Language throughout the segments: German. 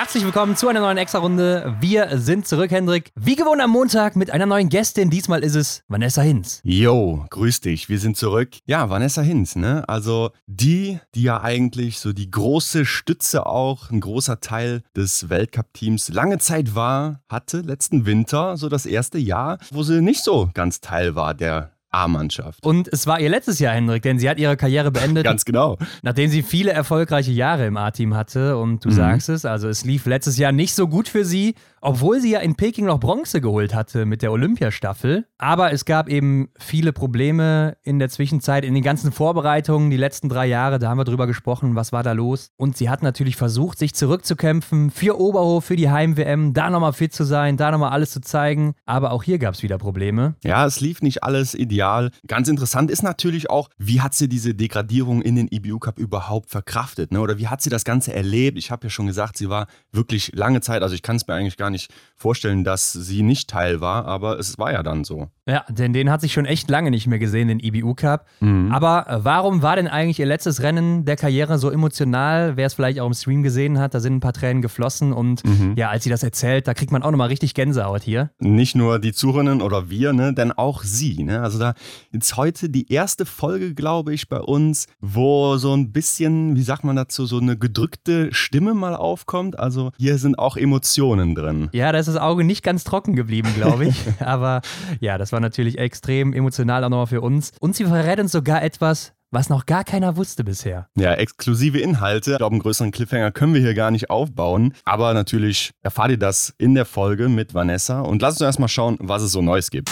Herzlich willkommen zu einer neuen Extra-Runde. Wir sind zurück, Hendrik. Wie gewohnt am Montag mit einer neuen Gästin. Diesmal ist es Vanessa Hinz. Yo, grüß dich. Wir sind zurück. Ja, Vanessa Hinz, ne? Also die, die ja eigentlich so die große Stütze auch, ein großer Teil des Weltcup-Teams lange Zeit war, hatte letzten Winter so das erste Jahr, wo sie nicht so ganz Teil war der A-Mannschaft. Und es war ihr letztes Jahr, Hendrik, denn sie hat ihre Karriere beendet. Ganz genau. Nachdem sie viele erfolgreiche Jahre im A-Team hatte. Und du mhm. sagst es, also es lief letztes Jahr nicht so gut für sie, obwohl sie ja in Peking noch Bronze geholt hatte mit der Olympiastaffel. Aber es gab eben viele Probleme in der Zwischenzeit, in den ganzen Vorbereitungen, die letzten drei Jahre, da haben wir drüber gesprochen, was war da los. Und sie hat natürlich versucht, sich zurückzukämpfen für Oberhof, für die Heim-WM, da nochmal fit zu sein, da nochmal alles zu zeigen. Aber auch hier gab es wieder Probleme. Ja, es lief nicht alles ideal. Ganz interessant ist natürlich auch, wie hat sie diese Degradierung in den IBU Cup überhaupt verkraftet? Ne? Oder wie hat sie das Ganze erlebt? Ich habe ja schon gesagt, sie war wirklich lange Zeit, also ich kann es mir eigentlich gar nicht vorstellen, dass sie nicht Teil war, aber es war ja dann so. Ja, denn den hat sich schon echt lange nicht mehr gesehen, den IBU Cup. Mhm. Aber äh, warum war denn eigentlich ihr letztes Rennen der Karriere so emotional? Wer es vielleicht auch im Stream gesehen hat, da sind ein paar Tränen geflossen und mhm. ja, als sie das erzählt, da kriegt man auch nochmal richtig Gänsehaut hier. Nicht nur die Zuhörerinnen oder wir, ne, denn auch sie. Ne? Also da jetzt heute die erste Folge, glaube ich, bei uns, wo so ein bisschen, wie sagt man dazu, so eine gedrückte Stimme mal aufkommt. Also hier sind auch Emotionen drin. Ja, da ist das Auge nicht ganz trocken geblieben, glaube ich. Aber ja, das war natürlich extrem emotional auch nochmal für uns. Und sie verrät uns sogar etwas, was noch gar keiner wusste bisher. Ja, exklusive Inhalte. Ich glaube, einen größeren Cliffhanger können wir hier gar nicht aufbauen. Aber natürlich erfahrt ihr das in der Folge mit Vanessa. Und lasst uns erstmal schauen, was es so Neues gibt.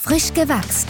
Frisch gewachst.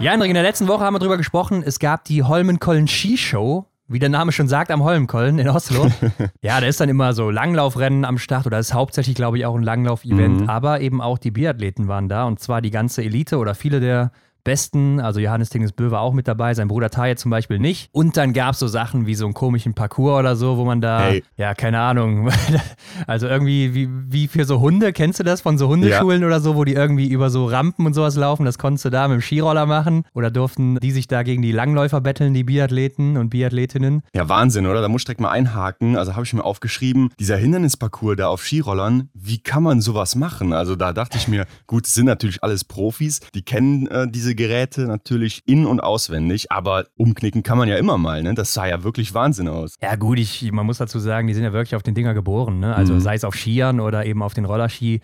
Ja, Hendrik, in der letzten Woche haben wir darüber gesprochen, es gab die Holmenkollen Skishow. Wie der Name schon sagt, am Holmenkollen in Oslo. ja, da ist dann immer so Langlaufrennen am Start oder ist hauptsächlich, glaube ich, auch ein Langlauf-Event. Mhm. Aber eben auch die Biathleten waren da und zwar die ganze Elite oder viele der Besten. Also Johannes Tingesbö war auch mit dabei, sein Bruder Taye zum Beispiel nicht. Und dann gab es so Sachen wie so einen komischen Parcours oder so, wo man da, hey. ja, keine Ahnung, also irgendwie wie, wie für so Hunde, kennst du das von so Hundeschulen ja. oder so, wo die irgendwie über so Rampen und sowas laufen? Das konntest du da mit dem Skiroller machen. Oder durften die sich da gegen die Langläufer betteln, die Biathleten und Biathletinnen? Ja, Wahnsinn, oder? Da muss ich direkt mal einhaken. Also habe ich mir aufgeschrieben, dieser Hindernisparcours da auf Skirollern, wie kann man sowas machen? Also da dachte ich mir, gut, es sind natürlich alles Profis, die kennen äh, diese Geräte natürlich in- und auswendig, aber umknicken kann man ja immer mal, ne? Das sah ja wirklich Wahnsinn aus. Ja, gut, ich, man muss dazu sagen, die sind ja wirklich auf den Dinger geboren, ne? Also mhm. sei es auf Skiern oder eben auf den Rollerski.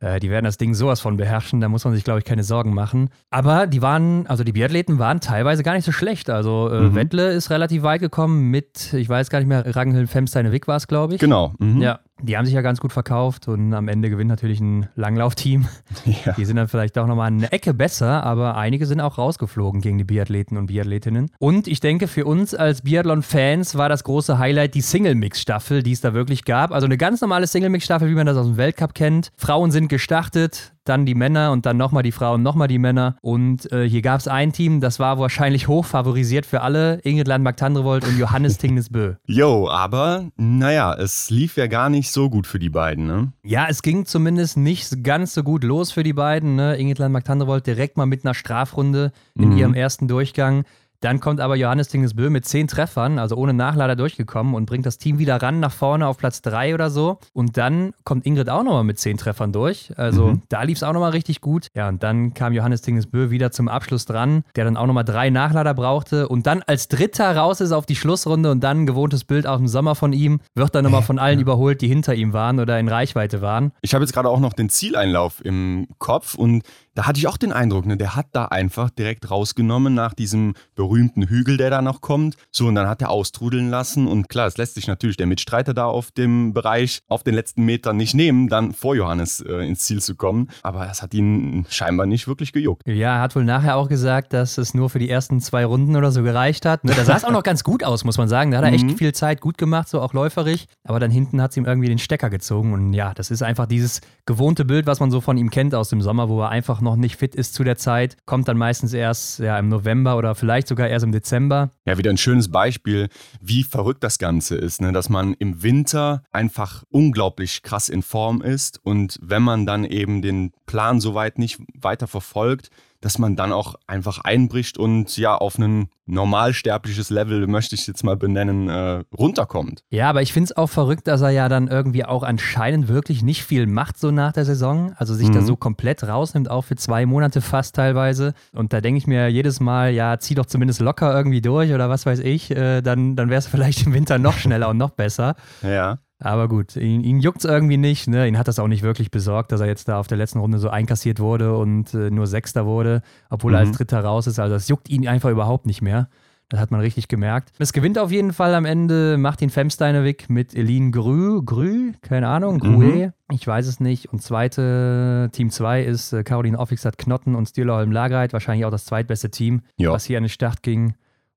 Äh, die werden das Ding sowas von beherrschen, da muss man sich, glaube ich, keine Sorgen machen. Aber die waren, also die Biathleten waren teilweise gar nicht so schlecht. Also äh, mhm. Wettle ist relativ weit gekommen mit, ich weiß gar nicht mehr, Ragnhild Femsteine-Wick war es, glaube ich. Genau. Mhm. Ja, die haben sich ja ganz gut verkauft und am Ende gewinnt natürlich ein Langlaufteam. Ja. Die sind dann vielleicht auch nochmal eine Ecke besser, aber einige sind auch rausgeflogen gegen die Biathleten und Biathletinnen. Und ich denke, für uns als Biathlon-Fans war das große Highlight die Single-Mix-Staffel, die es da wirklich gab. Also eine ganz normale Single-Mix-Staffel, wie man das aus dem Weltcup kennt. Frauen sind gestartet, dann die Männer und dann nochmal die Frauen, nochmal die Männer. Und äh, hier gab es ein Team, das war wahrscheinlich hoch favorisiert für alle: Ingrid Landmark-Tandrevold und Johannes Tingnesbö. Jo, aber naja, es lief ja gar nicht so gut für die beiden, ne? Ja, es ging zumindest nicht ganz so gut los für die beiden. Ne? Ingrid Landmark-Tandrevold direkt mal mit einer Strafrunde in mhm. ihrem ersten Durchgang. Dann kommt aber Johannes Tingesbö mit zehn Treffern, also ohne Nachlader durchgekommen und bringt das Team wieder ran nach vorne auf Platz drei oder so. Und dann kommt Ingrid auch nochmal mit zehn Treffern durch. Also mhm. da lief es auch nochmal richtig gut. Ja, und dann kam Johannes Tingesbö wieder zum Abschluss dran, der dann auch nochmal drei Nachlader brauchte und dann als Dritter raus ist auf die Schlussrunde und dann ein gewohntes Bild aus dem Sommer von ihm, wird dann nochmal von allen überholt, die hinter ihm waren oder in Reichweite waren. Ich habe jetzt gerade auch noch den Zieleinlauf im Kopf und da hatte ich auch den Eindruck, ne, der hat da einfach direkt rausgenommen nach diesem berühmten Hügel, der da noch kommt. So, und dann hat er austrudeln lassen. Und klar, es lässt sich natürlich der Mitstreiter da auf dem Bereich auf den letzten Metern nicht nehmen, dann vor Johannes äh, ins Ziel zu kommen. Aber das hat ihn scheinbar nicht wirklich gejuckt. Ja, er hat wohl nachher auch gesagt, dass es nur für die ersten zwei Runden oder so gereicht hat. Ne, da sah es auch noch ganz gut aus, muss man sagen. Da hat er echt mhm. viel Zeit gut gemacht, so auch läuferig. Aber dann hinten hat es ihm irgendwie den Stecker gezogen. Und ja, das ist einfach dieses gewohnte Bild, was man so von ihm kennt aus dem Sommer, wo er einfach noch nicht fit ist zu der Zeit, kommt dann meistens erst ja, im November oder vielleicht sogar sogar erst im Dezember. Ja, wieder ein schönes Beispiel, wie verrückt das Ganze ist, ne? dass man im Winter einfach unglaublich krass in Form ist und wenn man dann eben den Plan soweit nicht weiter verfolgt, dass man dann auch einfach einbricht und ja auf ein normalsterbliches Level, möchte ich es jetzt mal benennen, äh, runterkommt. Ja, aber ich finde es auch verrückt, dass er ja dann irgendwie auch anscheinend wirklich nicht viel macht so nach der Saison. Also sich mhm. da so komplett rausnimmt, auch für zwei Monate fast teilweise. Und da denke ich mir jedes Mal, ja, zieh doch zumindest locker irgendwie durch oder was weiß ich, äh, dann, dann wäre es vielleicht im Winter noch schneller und noch besser. Ja. Aber gut, ihn, ihn juckt es irgendwie nicht. Ne? Ihn hat das auch nicht wirklich besorgt, dass er jetzt da auf der letzten Runde so einkassiert wurde und äh, nur Sechster wurde, obwohl mhm. er als mhm. Dritter raus ist. Also das juckt ihn einfach überhaupt nicht mehr. Das hat man richtig gemerkt. Es gewinnt auf jeden Fall am Ende Martin Femsteinerwick mit Eline Grü, Grü, keine Ahnung, Grue, mhm. ich weiß es nicht. Und zweite, Team 2 ist äh, Caroline Offixat Knotten und Stühlerholm Lagereit, wahrscheinlich auch das zweitbeste Team, jo. was hier an den Start ging.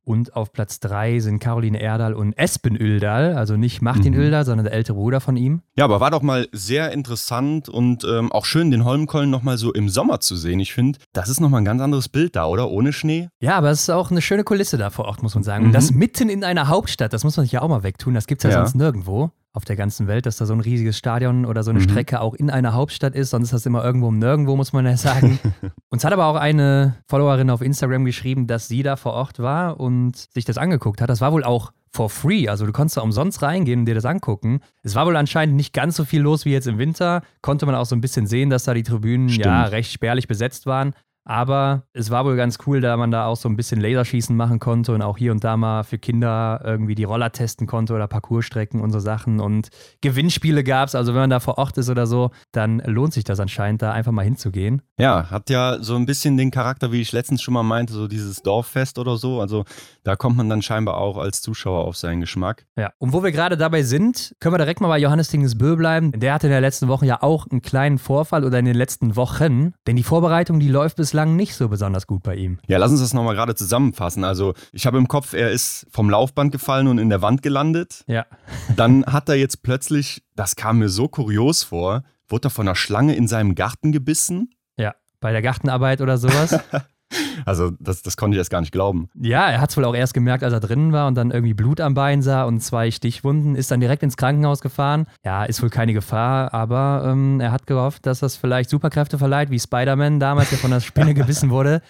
Und auf Platz 3 sind Caroline Erdal und Espen Öldal, also nicht Martin mhm. Öldal, sondern der ältere Bruder von ihm. Ja, aber war doch mal sehr interessant und ähm, auch schön, den Holmkollen nochmal so im Sommer zu sehen. Ich finde, das ist nochmal ein ganz anderes Bild da, oder? Ohne Schnee. Ja, aber es ist auch eine schöne Kulisse da vor Ort, muss man sagen. Mhm. Und das mitten in einer Hauptstadt, das muss man sich ja auch mal wegtun. Das gibt es ja, ja, sonst nirgendwo auf der ganzen Welt, dass da so ein riesiges Stadion oder so eine mhm. Strecke auch in einer Hauptstadt ist. Sonst ist das immer irgendwo um nirgendwo, muss man ja sagen. Uns hat aber auch eine Followerin auf Instagram geschrieben, dass sie da vor Ort war und sich das angeguckt hat. Das war wohl auch for free. Also du konntest da umsonst reingehen und dir das angucken. Es war wohl anscheinend nicht ganz so viel los wie jetzt im Winter. Konnte man auch so ein bisschen sehen, dass da die Tribünen Stimmt. ja recht spärlich besetzt waren. Aber es war wohl ganz cool, da man da auch so ein bisschen Laserschießen machen konnte und auch hier und da mal für Kinder irgendwie die Roller testen konnte oder Parcoursstrecken und so Sachen. Und Gewinnspiele gab es. Also wenn man da vor Ort ist oder so, dann lohnt sich das anscheinend, da einfach mal hinzugehen. Ja, hat ja so ein bisschen den Charakter, wie ich letztens schon mal meinte, so dieses Dorffest oder so. Also da kommt man dann scheinbar auch als Zuschauer auf seinen Geschmack. Ja, und wo wir gerade dabei sind, können wir direkt mal bei Johannes Dingesbö bleiben. Der hatte in der letzten Woche ja auch einen kleinen Vorfall oder in den letzten Wochen. Denn die Vorbereitung, die läuft bislang bislang nicht so besonders gut bei ihm. Ja, lass uns das nochmal gerade zusammenfassen. Also, ich habe im Kopf, er ist vom Laufband gefallen und in der Wand gelandet. Ja. Dann hat er jetzt plötzlich, das kam mir so kurios vor, wurde er von einer Schlange in seinem Garten gebissen. Ja, bei der Gartenarbeit oder sowas. Also das, das konnte ich erst gar nicht glauben. Ja, er hat es wohl auch erst gemerkt, als er drinnen war und dann irgendwie Blut am Bein sah und zwei Stichwunden, ist dann direkt ins Krankenhaus gefahren. Ja, ist wohl keine Gefahr, aber ähm, er hat gehofft, dass das vielleicht Superkräfte verleiht, wie Spider-Man damals, der von der Spinne gebissen wurde.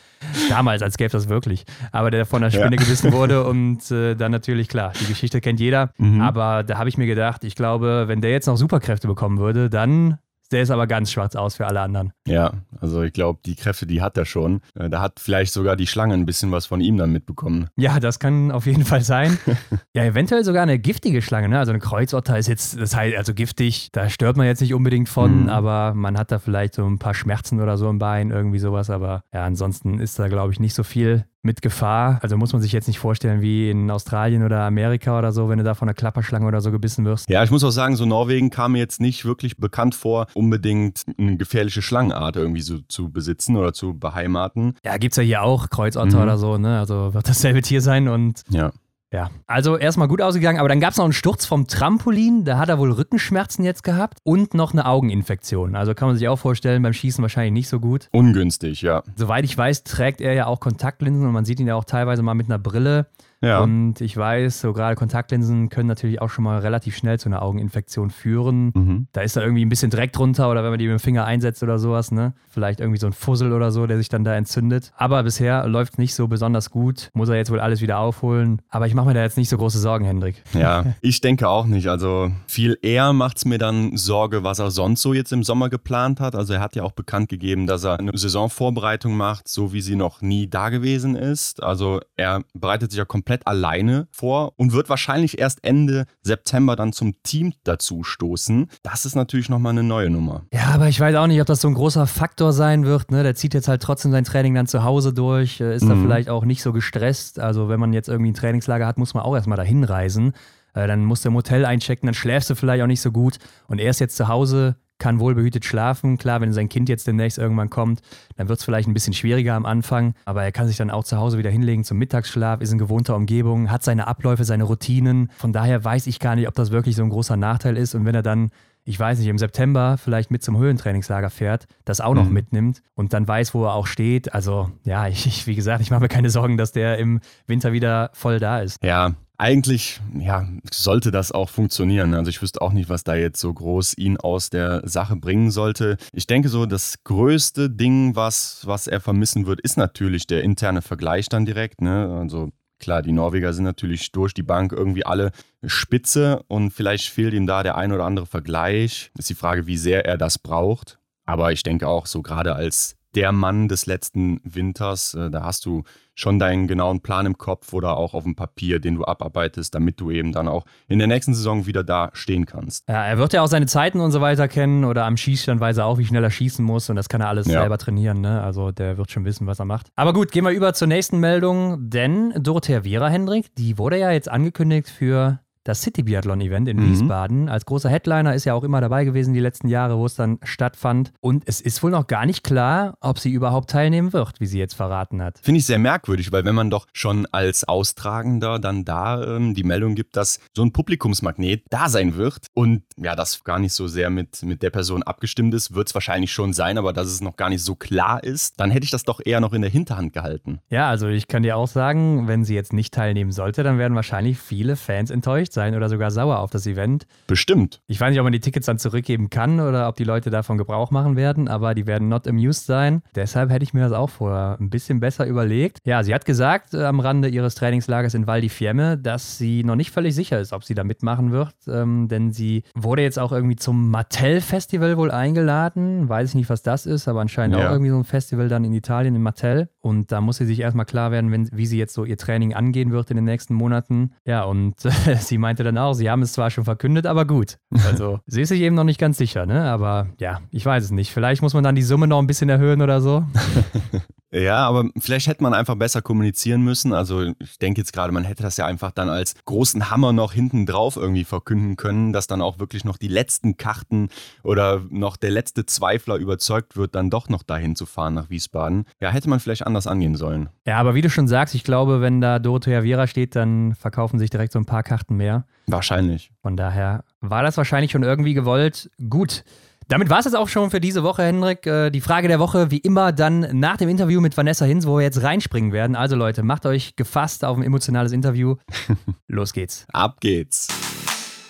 Damals, als gäbe es das wirklich. Aber der von der Spinne ja. gebissen wurde und äh, dann natürlich, klar, die Geschichte kennt jeder. Mhm. Aber da habe ich mir gedacht, ich glaube, wenn der jetzt noch Superkräfte bekommen würde, dann der ist aber ganz schwarz aus für alle anderen. Ja, also ich glaube, die Kräfte, die hat er schon. Äh, da hat vielleicht sogar die Schlange ein bisschen was von ihm dann mitbekommen. Ja, das kann auf jeden Fall sein. ja, eventuell sogar eine giftige Schlange, ne? Also eine Kreuzotter ist jetzt, das heißt also giftig, da stört man jetzt nicht unbedingt von, mhm. aber man hat da vielleicht so ein paar Schmerzen oder so im Bein, irgendwie sowas. Aber ja, ansonsten ist da, glaube ich, nicht so viel mit Gefahr. Also muss man sich jetzt nicht vorstellen wie in Australien oder Amerika oder so, wenn du da von einer Klapperschlange oder so gebissen wirst. Ja, ich muss auch sagen, so Norwegen kam mir jetzt nicht wirklich bekannt vor, unbedingt eine gefährliche Schlangenart irgendwie so zu besitzen oder zu beheimaten. Ja, gibt es ja hier auch Kreuzotter mhm. oder so, ne? Also wird dasselbe Tier sein und ja. Ja, also erstmal gut ausgegangen, aber dann gab es noch einen Sturz vom Trampolin, da hat er wohl Rückenschmerzen jetzt gehabt und noch eine Augeninfektion. Also kann man sich auch vorstellen, beim Schießen wahrscheinlich nicht so gut. Ungünstig, ja. Soweit ich weiß, trägt er ja auch Kontaktlinsen und man sieht ihn ja auch teilweise mal mit einer Brille. Ja. Und ich weiß, so gerade Kontaktlinsen können natürlich auch schon mal relativ schnell zu einer Augeninfektion führen. Mhm. Da ist da irgendwie ein bisschen Dreck drunter oder wenn man die mit dem Finger einsetzt oder sowas, ne? Vielleicht irgendwie so ein Fussel oder so, der sich dann da entzündet. Aber bisher läuft es nicht so besonders gut. Muss er jetzt wohl alles wieder aufholen. Aber ich mache mir da jetzt nicht so große Sorgen, Hendrik. Ja, ich denke auch nicht. Also viel eher macht es mir dann Sorge, was er sonst so jetzt im Sommer geplant hat. Also er hat ja auch bekannt gegeben, dass er eine Saisonvorbereitung macht, so wie sie noch nie da gewesen ist. Also er bereitet sich ja komplett komplett alleine vor und wird wahrscheinlich erst Ende September dann zum Team dazu stoßen. Das ist natürlich nochmal eine neue Nummer. Ja, aber ich weiß auch nicht, ob das so ein großer Faktor sein wird. Ne? Der zieht jetzt halt trotzdem sein Training dann zu Hause durch, äh, ist mhm. da vielleicht auch nicht so gestresst. Also wenn man jetzt irgendwie ein Trainingslager hat, muss man auch erstmal dahin reisen. Äh, dann musst du im Hotel einchecken, dann schläfst du vielleicht auch nicht so gut. Und er ist jetzt zu Hause, kann wohlbehütet schlafen. Klar, wenn sein Kind jetzt demnächst irgendwann kommt, dann wird es vielleicht ein bisschen schwieriger am Anfang, aber er kann sich dann auch zu Hause wieder hinlegen zum Mittagsschlaf, ist in gewohnter Umgebung, hat seine Abläufe, seine Routinen. Von daher weiß ich gar nicht, ob das wirklich so ein großer Nachteil ist. Und wenn er dann ich weiß nicht, im September vielleicht mit zum Höhentrainingslager fährt, das auch noch mhm. mitnimmt und dann weiß, wo er auch steht. Also ja, ich, ich wie gesagt, ich mache mir keine Sorgen, dass der im Winter wieder voll da ist. Ja, eigentlich ja, sollte das auch funktionieren. Also ich wüsste auch nicht, was da jetzt so groß ihn aus der Sache bringen sollte. Ich denke so, das größte Ding, was, was er vermissen wird, ist natürlich der interne Vergleich dann direkt. Ne? Also klar, die Norweger sind natürlich durch die Bank irgendwie alle spitze und vielleicht fehlt ihm da der ein oder andere Vergleich. Ist die Frage, wie sehr er das braucht. Aber ich denke auch so gerade als der Mann des letzten Winters. Äh, da hast du schon deinen genauen Plan im Kopf oder auch auf dem Papier, den du abarbeitest, damit du eben dann auch in der nächsten Saison wieder da stehen kannst. Ja, er wird ja auch seine Zeiten und so weiter kennen oder am Schießstand weiß er auch, wie schnell er schießen muss und das kann er alles ja. selber trainieren. Ne? Also der wird schon wissen, was er macht. Aber gut, gehen wir über zur nächsten Meldung, denn Dorothea Vera Hendrik, die wurde ja jetzt angekündigt für das City Biathlon Event in mhm. Wiesbaden. Als großer Headliner ist ja auch immer dabei gewesen die letzten Jahre, wo es dann stattfand. Und es ist wohl noch gar nicht klar, ob sie überhaupt teilnehmen wird, wie sie jetzt verraten hat. Finde ich sehr merkwürdig, weil wenn man doch schon als Austragender dann da ähm, die Meldung gibt, dass so ein Publikumsmagnet da sein wird und ja, das gar nicht so sehr mit, mit der Person abgestimmt ist, wird es wahrscheinlich schon sein, aber dass es noch gar nicht so klar ist, dann hätte ich das doch eher noch in der Hinterhand gehalten. Ja, also ich kann dir auch sagen, wenn sie jetzt nicht teilnehmen sollte, dann werden wahrscheinlich viele Fans enttäuscht sein oder sogar sauer auf das Event. Bestimmt. Ich weiß nicht, ob man die Tickets dann zurückgeben kann oder ob die Leute davon Gebrauch machen werden, aber die werden not amused sein. Deshalb hätte ich mir das auch vorher ein bisschen besser überlegt. Ja, sie hat gesagt äh, am Rande ihres Trainingslagers in Val di Fiemme, dass sie noch nicht völlig sicher ist, ob sie da mitmachen wird, ähm, denn sie wurde jetzt auch irgendwie zum Mattel-Festival wohl eingeladen. Weiß ich nicht, was das ist, aber anscheinend ja. auch irgendwie so ein Festival dann in Italien, in Mattel. Und da muss sie sich erstmal klar werden, wenn, wie sie jetzt so ihr Training angehen wird in den nächsten Monaten. Ja, und äh, sie meinte dann auch, sie haben es zwar schon verkündet, aber gut. Also sie ist sich eben noch nicht ganz sicher, ne? Aber ja, ich weiß es nicht. Vielleicht muss man dann die Summe noch ein bisschen erhöhen oder so. Ja, aber vielleicht hätte man einfach besser kommunizieren müssen. Also ich denke jetzt gerade, man hätte das ja einfach dann als großen Hammer noch hinten drauf irgendwie verkünden können, dass dann auch wirklich noch die letzten Karten oder noch der letzte Zweifler überzeugt wird, dann doch noch dahin zu fahren nach Wiesbaden. Ja, hätte man vielleicht anders angehen sollen. Ja, aber wie du schon sagst, ich glaube, wenn da Dorothea Viera steht, dann verkaufen sich direkt so ein paar Karten mehr. Wahrscheinlich. Von daher war das wahrscheinlich schon irgendwie gewollt. Gut. Damit war es jetzt auch schon für diese Woche, Henrik. Äh, die Frage der Woche, wie immer, dann nach dem Interview mit Vanessa Hinz, wo wir jetzt reinspringen werden. Also Leute, macht euch gefasst auf ein emotionales Interview. Los geht's. Ab geht's.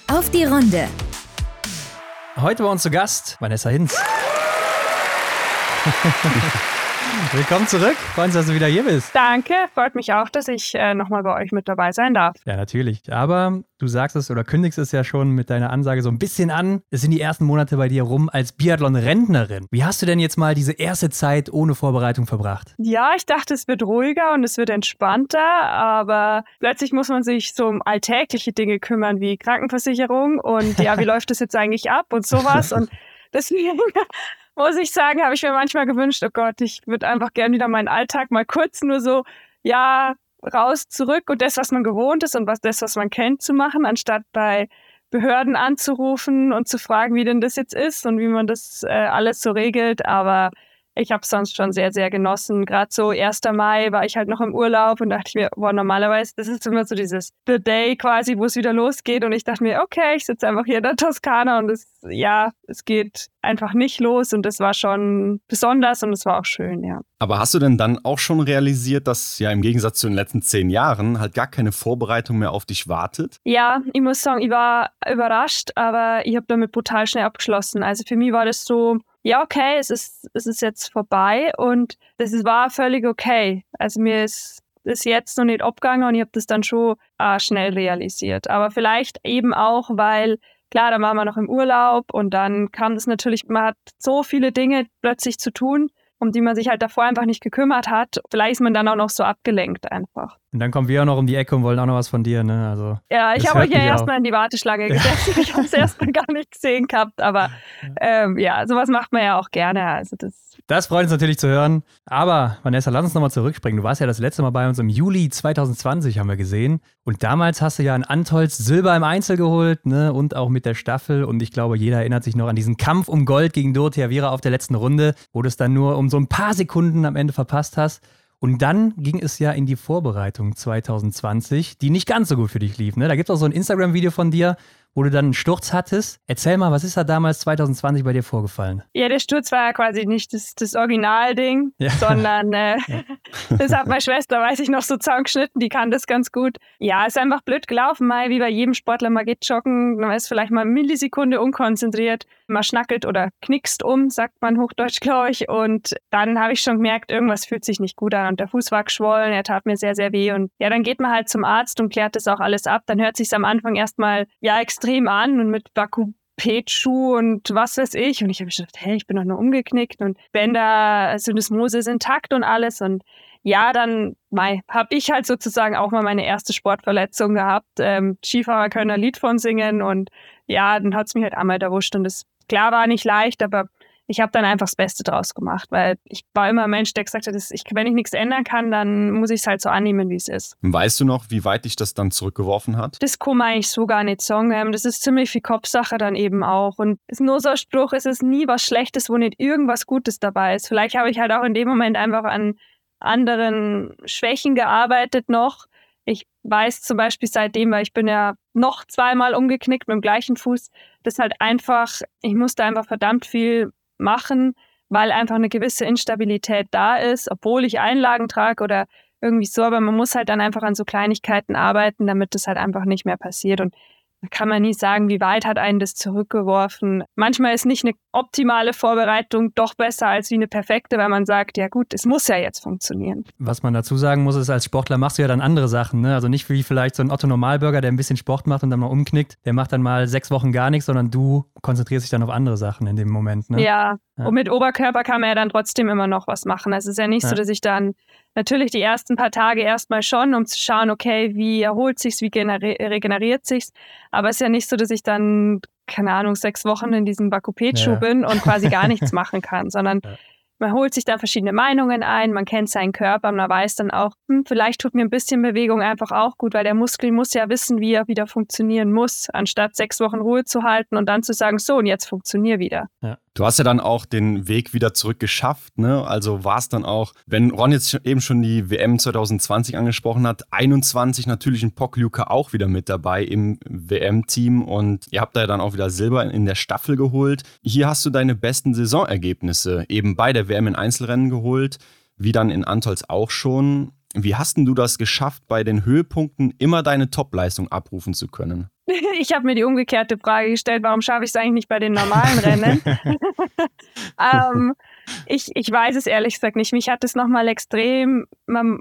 Auf die Runde. Heute bei uns zu Gast Vanessa Hinz. Willkommen zurück. Freuen uns, dass du wieder hier bist. Danke. Freut mich auch, dass ich äh, nochmal bei euch mit dabei sein darf. Ja, natürlich. Aber du sagst es oder kündigst es ja schon mit deiner Ansage so ein bisschen an. Es sind die ersten Monate bei dir rum als Biathlon-Rentnerin. Wie hast du denn jetzt mal diese erste Zeit ohne Vorbereitung verbracht? Ja, ich dachte, es wird ruhiger und es wird entspannter, aber plötzlich muss man sich so um alltägliche Dinge kümmern, wie Krankenversicherung und ja, wie läuft das jetzt eigentlich ab und sowas. Und deswegen muss ich sagen, habe ich mir manchmal gewünscht, oh Gott, ich würde einfach gern wieder meinen Alltag mal kurz nur so, ja, raus, zurück und das, was man gewohnt ist und was das, was man kennt, zu machen, anstatt bei Behörden anzurufen und zu fragen, wie denn das jetzt ist und wie man das äh, alles so regelt. Aber ich habe es sonst schon sehr, sehr genossen. Gerade so 1. Mai war ich halt noch im Urlaub und dachte ich mir, boah, normalerweise, das ist immer so dieses The Day quasi, wo es wieder losgeht. Und ich dachte mir, okay, ich sitze einfach hier in der Toskana und es, ja, es geht einfach nicht los. Und das war schon besonders und es war auch schön, ja. Aber hast du denn dann auch schon realisiert, dass ja im Gegensatz zu den letzten zehn Jahren halt gar keine Vorbereitung mehr auf dich wartet? Ja, ich muss sagen, ich war überrascht, aber ich habe damit brutal schnell abgeschlossen. Also für mich war das so, ja, okay, es ist, es ist jetzt vorbei und das war völlig okay. Also mir ist das jetzt noch nicht abgegangen und ich habe das dann schon äh, schnell realisiert. Aber vielleicht eben auch, weil klar, da waren wir noch im Urlaub und dann kam das natürlich, man hat so viele Dinge plötzlich zu tun, um die man sich halt davor einfach nicht gekümmert hat. Vielleicht ist man dann auch noch so abgelenkt einfach. Und dann kommen wir auch noch um die Ecke und wollen auch noch was von dir, ne? Also, ja, ich habe euch ja erstmal in die Warteschlange gesetzt. ich habe es erstmal gar nicht gesehen gehabt, aber ähm, ja, sowas macht man ja auch gerne. Also das, das freut uns natürlich zu hören. Aber Vanessa, lass uns nochmal zurückspringen. Du warst ja das letzte Mal bei uns im Juli 2020, haben wir gesehen. Und damals hast du ja ein Antolz Silber im Einzel geholt, ne? Und auch mit der Staffel. Und ich glaube, jeder erinnert sich noch an diesen Kampf um Gold gegen Dorothea Viera auf der letzten Runde, wo du es dann nur um so ein paar Sekunden am Ende verpasst hast. Und dann ging es ja in die Vorbereitung 2020, die nicht ganz so gut für dich lief. Ne? Da gibt es auch so ein Instagram-Video von dir, wo du dann einen Sturz hattest. Erzähl mal, was ist da damals 2020 bei dir vorgefallen? Ja, der Sturz war ja quasi nicht das, das Originalding, ja. sondern äh, ja. das hat meine Schwester, weiß ich noch, so zusammengeschnitten, die kann das ganz gut. Ja, ist einfach blöd gelaufen, mal wie bei jedem Sportler, man geht joggen, man ist vielleicht mal eine Millisekunde unkonzentriert, man schnackelt oder knickst um, sagt man hochdeutsch, glaube ich. Und dann habe ich schon gemerkt, irgendwas fühlt sich nicht gut an und der Fuß war geschwollen, er tat mir sehr, sehr weh. Und ja, dann geht man halt zum Arzt und klärt das auch alles ab. Dann hört sich am Anfang erstmal ja extrem an und mit Baku Petschuh und was weiß ich. Und ich habe gedacht, hey, ich bin doch nur umgeknickt und Bänder, Syndesmose ist intakt und alles. Und ja, dann habe ich halt sozusagen auch mal meine erste Sportverletzung gehabt. Ähm, Skifahrer können ein Lied von singen und ja, dann hat es mich halt einmal erwischt und das klar war nicht leicht, aber ich habe dann einfach das Beste draus gemacht, weil ich war immer ein Mensch, der gesagt hat, dass ich, wenn ich nichts ändern kann, dann muss ich es halt so annehmen, wie es ist. Weißt du noch, wie weit dich das dann zurückgeworfen hat? Das kann man eigentlich so gar nicht sagen. Ähm, das ist ziemlich viel Kopfsache dann eben auch. Und es ist nur so ein Spruch, es ist nie was Schlechtes, wo nicht irgendwas Gutes dabei ist. Vielleicht habe ich halt auch in dem Moment einfach an anderen Schwächen gearbeitet noch. Ich weiß zum Beispiel seitdem, weil ich bin ja noch zweimal umgeknickt mit dem gleichen Fuß, das halt einfach, ich musste einfach verdammt viel machen, weil einfach eine gewisse Instabilität da ist, obwohl ich Einlagen trage oder irgendwie so, aber man muss halt dann einfach an so Kleinigkeiten arbeiten, damit das halt einfach nicht mehr passiert. Und kann man nie sagen, wie weit hat einen das zurückgeworfen. Manchmal ist nicht eine optimale Vorbereitung doch besser als wie eine perfekte, weil man sagt, ja gut, es muss ja jetzt funktionieren. Was man dazu sagen muss, ist, als Sportler machst du ja dann andere Sachen. Ne? Also nicht wie vielleicht so ein Otto Normalbürger, der ein bisschen Sport macht und dann mal umknickt. Der macht dann mal sechs Wochen gar nichts, sondern du konzentrierst dich dann auf andere Sachen in dem Moment. Ne? Ja. ja. und mit Oberkörper kann man ja dann trotzdem immer noch was machen. Also es ist ja nicht ja. so, dass ich dann natürlich die ersten paar Tage erstmal schon, um zu schauen, okay, wie erholt sich's, wie regeneriert sich's. Aber es ist ja nicht so, dass ich dann, keine Ahnung, sechs Wochen in diesem Bakupetschuh ja. bin und quasi gar nichts machen kann, sondern ja man holt sich da verschiedene Meinungen ein, man kennt seinen Körper, man weiß dann auch, hm, vielleicht tut mir ein bisschen Bewegung einfach auch gut, weil der Muskel muss ja wissen, wie er wieder funktionieren muss, anstatt sechs Wochen Ruhe zu halten und dann zu sagen, so und jetzt funktionier wieder. Ja. Du hast ja dann auch den Weg wieder zurück geschafft, ne? Also war es dann auch, wenn Ron jetzt eben schon die WM 2020 angesprochen hat, 21 natürlich in Pokljuka auch wieder mit dabei im WM-Team und ihr habt da ja dann auch wieder Silber in der Staffel geholt. Hier hast du deine besten Saisonergebnisse eben bei der WM in Einzelrennen geholt, wie dann in Antolz auch schon. Wie hast denn du das geschafft, bei den Höhepunkten immer deine Topleistung abrufen zu können? Ich habe mir die umgekehrte Frage gestellt, warum schaffe ich es eigentlich nicht bei den normalen Rennen? ähm, ich, ich weiß es ehrlich gesagt nicht. Mich hat es nochmal extrem